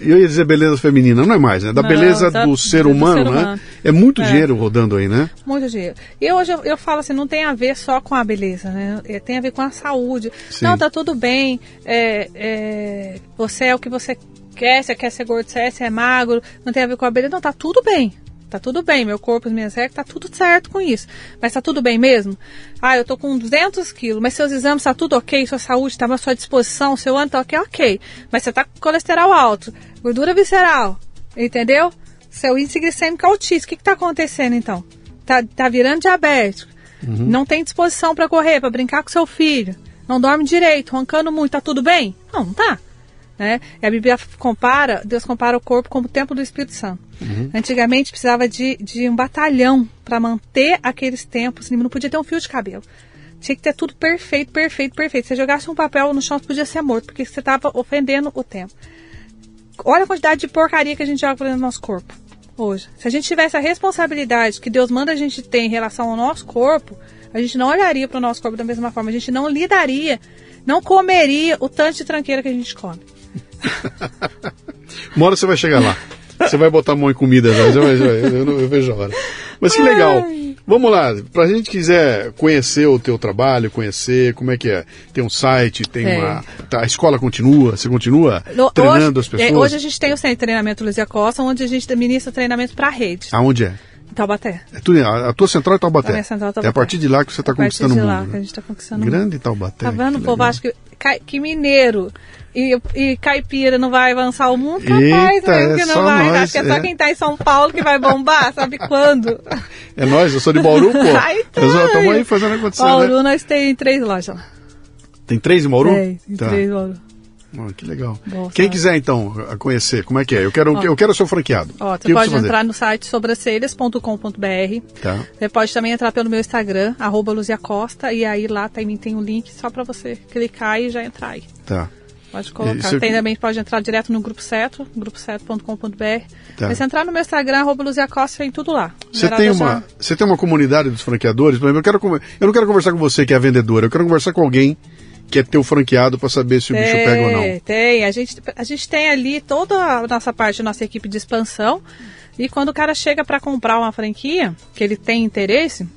Speaker 1: Eu ia dizer beleza feminina, não é mais, né? Da
Speaker 2: Não,
Speaker 1: beleza
Speaker 2: tá-
Speaker 1: do ser
Speaker 2: do
Speaker 1: humano,
Speaker 2: ser
Speaker 1: né?
Speaker 2: humano.
Speaker 1: É muito
Speaker 2: É.
Speaker 1: dinheiro rodando aí, né?
Speaker 2: Muito dinheiro. E hoje eu, eu falo assim, não tem a ver só com a beleza, né? É, tem a ver com a saúde.
Speaker 1: Sim.
Speaker 2: Não, tá tudo bem. é, é, você é o que você quer, você quer ser gordo, você é, você é magro, não tem a ver com a beleza. Não, tá tudo bem. Tá tudo bem, meu corpo, as minhas regras, tá tudo certo com isso. Mas tá tudo bem mesmo? Ah, eu tô com 200 quilos, mas seus exames tá tudo ok, sua saúde tá à sua disposição, seu ano tá ok, ok. Mas você tá com colesterol alto, gordura visceral, entendeu? Seu índice glicêmico altíssimo, o que que tá acontecendo então? Tá, tá virando diabético, não tem disposição para correr, para brincar com seu filho, não dorme direito, roncando muito, tá tudo bem? Não, não tá. Né? E a Bíblia compara, Deus compara o corpo como o templo do Espírito Santo. Antigamente precisava de, de um batalhão para manter aqueles templos, não podia ter um fio de cabelo. Tinha que ter tudo perfeito, perfeito, perfeito. Se você jogasse um papel no chão, você podia ser morto, porque você estava ofendendo o templo. Olha a quantidade de porcaria que a gente joga dentro do nosso corpo hoje. Se a gente tivesse a responsabilidade que Deus manda a gente ter em relação ao nosso corpo, a gente não olharia para o nosso corpo da mesma forma. A gente não lidaria, não comeria o tanto de tranqueira que a gente come.
Speaker 1: Uma hora você vai chegar lá. Você vai botar a mão em comida, já, vai- eu, não- eu vejo a hora. Mas que legal. Vamos lá, pra gente quiser conhecer o teu trabalho, conhecer como é que é. Tem um site, tem
Speaker 2: É.
Speaker 1: uma. tá, a escola continua, você continua
Speaker 2: No-
Speaker 1: treinando
Speaker 2: hoje,
Speaker 1: as pessoas?
Speaker 2: é, hoje a gente tem o centro de treinamento Luzia Costa, onde a gente ministra treinamento para rede,
Speaker 1: Aonde é?
Speaker 2: em Taubaté.
Speaker 1: É tudo- a, a tua central é Taubaté.
Speaker 2: A minha central é
Speaker 1: É a
Speaker 2: Taubaté.
Speaker 1: partir de lá que você está
Speaker 2: A partir
Speaker 1: conquistando
Speaker 2: de
Speaker 1: o
Speaker 2: lá
Speaker 1: mundo.
Speaker 2: que a
Speaker 1: né?
Speaker 2: gente está conquistando o mundo.
Speaker 1: Grande Taubaté.
Speaker 2: Tá vendo? O povo acha que, que mineiro e, e caipira não vai avançar o mundo? Capaz
Speaker 1: Eita,
Speaker 2: mesmo
Speaker 1: é
Speaker 2: que
Speaker 1: só
Speaker 2: não vai.
Speaker 1: nós,
Speaker 2: Acho que é só
Speaker 1: é.
Speaker 2: quem tá em São Paulo que vai bombar, sabe quando?
Speaker 1: É nós, eu sou de Bauru, pô.
Speaker 2: Ai, tá.
Speaker 1: Estamos aí fazendo acontecer,
Speaker 2: Bauru
Speaker 1: né?
Speaker 2: nós tem três lojas lá.
Speaker 1: Tem três em Bauru?
Speaker 2: Tem, tem
Speaker 1: Tá.
Speaker 2: três Bauru.
Speaker 1: Ah, que legal.
Speaker 2: Bom,
Speaker 1: Quem
Speaker 2: tá.
Speaker 1: quiser, então, conhecer, como é que é? Eu quero,
Speaker 2: Ó.
Speaker 1: eu quero ser franqueado.
Speaker 2: Ó,
Speaker 1: O
Speaker 2: você pode entrar no site sobrancelhas.com.br.
Speaker 1: Tá.
Speaker 2: Você pode também entrar pelo meu Instagram, arroba Luzia Costa, e aí lá também tem um link só pra você clicar e já entrar aí.
Speaker 1: Tá.
Speaker 2: Pode colocar. Isso Tem também, pode entrar direto no Grupo Seto, gruposeto.com.br. Tá. Mas entrar no meu Instagram, arroba Luzia Costa, tem tudo lá.
Speaker 1: Você tem, uma, você tem uma comunidade dos franqueadores? Eu, quero, eu não quero conversar com você que é vendedora, eu quero conversar com alguém que é teu franqueado para saber se o bicho pega ou não.
Speaker 2: Tem, a gente, a gente tem ali toda a nossa parte, nossa equipe de expansão. E quando o cara chega para comprar uma franquia, que ele tem interesse,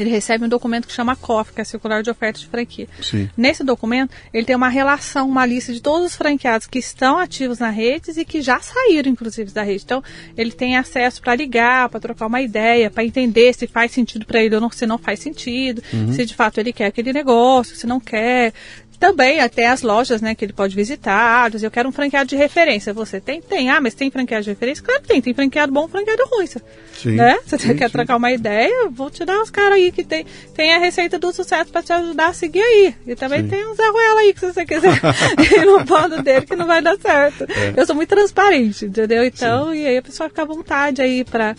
Speaker 2: ele recebe um documento que chama COF, que é a Circular de Oferta de Franquia.
Speaker 1: Sim.
Speaker 2: Nesse documento, ele tem uma relação, uma lista de todos os franqueados que estão ativos na rede e que já saíram, inclusive, da rede. Então, ele tem acesso para ligar, para trocar uma ideia, para entender se faz sentido para ele ou não, se não faz sentido, uhum. se de fato ele quer aquele negócio, se não quer, também até as lojas, né, que ele pode visitar. Eu quero um franqueado de referência. Você tem? Tem. Ah, mas tem franqueado de referência? Claro que tem. Tem franqueado bom, franqueado ruim. Sim, né? Você sim, quer sim. trocar uma ideia? Vou te dar os caras aí que tem, tem a receita do sucesso para te ajudar a seguir aí. E também sim. tem um Zé Ruela aí que se você quiser ir no bando dele que não vai dar certo. É. Eu sou muito transparente, entendeu? Então, e aí a pessoa fica à vontade aí para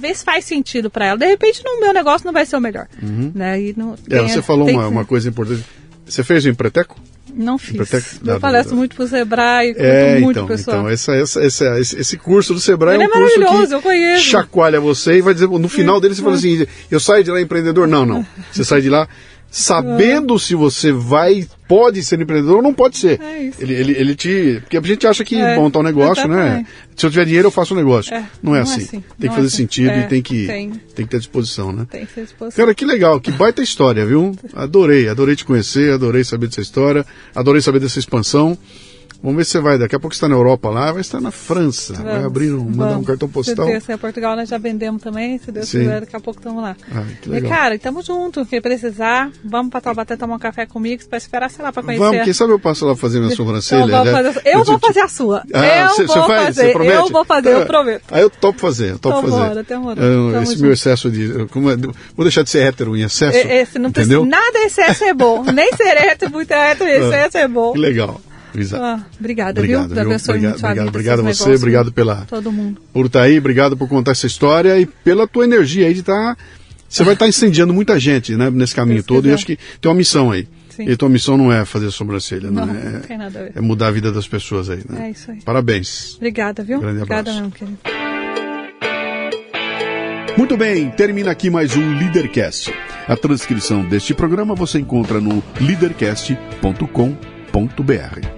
Speaker 2: ver se faz sentido para ela. De repente, no meu negócio não vai ser o melhor. Uhum. Né? E não,
Speaker 1: é, você falou uma, uma coisa importante você fez o Empreteco?
Speaker 2: Não fiz. Empreteco, eu palestro muito para o Sebrae,
Speaker 1: é,
Speaker 2: muito
Speaker 1: então,
Speaker 2: pessoal.
Speaker 1: Então, essa, essa, essa, esse curso do Sebrae
Speaker 2: Ele
Speaker 1: é um
Speaker 2: é curso que eu conheço.
Speaker 1: chacoalha você e vai dizer, no final dele você fala assim, eu saio de lá empreendedor? Não, não. Você sai de lá sabendo se você vai, pode ser empreendedor ou não pode ser.
Speaker 2: É isso.
Speaker 1: Ele, ele, ele te. Porque a gente acha que é, montar um negócio, né? Se eu tiver dinheiro, eu faço um negócio. É, não, é, não assim. é assim. Tem que fazer é assim. sentido e é, tem que, tem. tem que ter disposição, né?
Speaker 2: Tem que ter disposição.
Speaker 1: Cara, que legal, que baita história, viu? Adorei, adorei te conhecer, adorei saber dessa história, adorei saber dessa expansão. Vamos ver se você vai. Daqui a pouco você está na Europa lá, vai estar na França. Vamos, vai abrir um, mandar um cartão postal. Se
Speaker 2: Deus Portugal nós já vendemos também. Se Deus quiser, daqui a pouco estamos lá. Ah. E, cara, estamos juntos. Quem precisar, vamos para Taubaté tomar um café comigo para esperar, sei lá, para conhecer.
Speaker 1: Vamos, quem sabe eu passo lá fazer minha sobrancelha.
Speaker 2: Então,
Speaker 1: né?
Speaker 2: fazer, eu, eu vou fazer a sua. Ah, eu cê, vou faz, fazer. Eu vou fazer, eu prometo.
Speaker 1: Aí eu topo fazer, eu topo fazer. Bora, até uh, esse meu excesso de. Como é, vou deixar de ser hétero em excesso.
Speaker 2: Esse não entendeu? Precisa, nada excesso é bom. Nem ser hétero, muito hétero, excesso é bom.
Speaker 1: Que legal.
Speaker 2: Ah, obrigada, obrigado, viu? Abençoe obrigado, muito
Speaker 1: obrigado, obrigado a você, negócios, obrigado pela
Speaker 2: todo mundo.
Speaker 1: por estar tá aí, obrigado por contar essa história e pela tua energia aí de estar. Tá, você vai estar tá incendiando muita gente, né, nesse caminho todo. Quiser. E acho que tem uma missão aí. Sim. E tua missão não é fazer sobrancelha, não, não é, não tem nada a ver. é mudar a vida das pessoas aí. Né?
Speaker 2: É isso aí.
Speaker 1: Parabéns.
Speaker 2: Obrigada, viu? Grande Obrigada mesmo, querido.
Speaker 1: Muito bem, termina aqui mais um Leadercast. A transcrição deste programa você encontra no leadercast.com.br.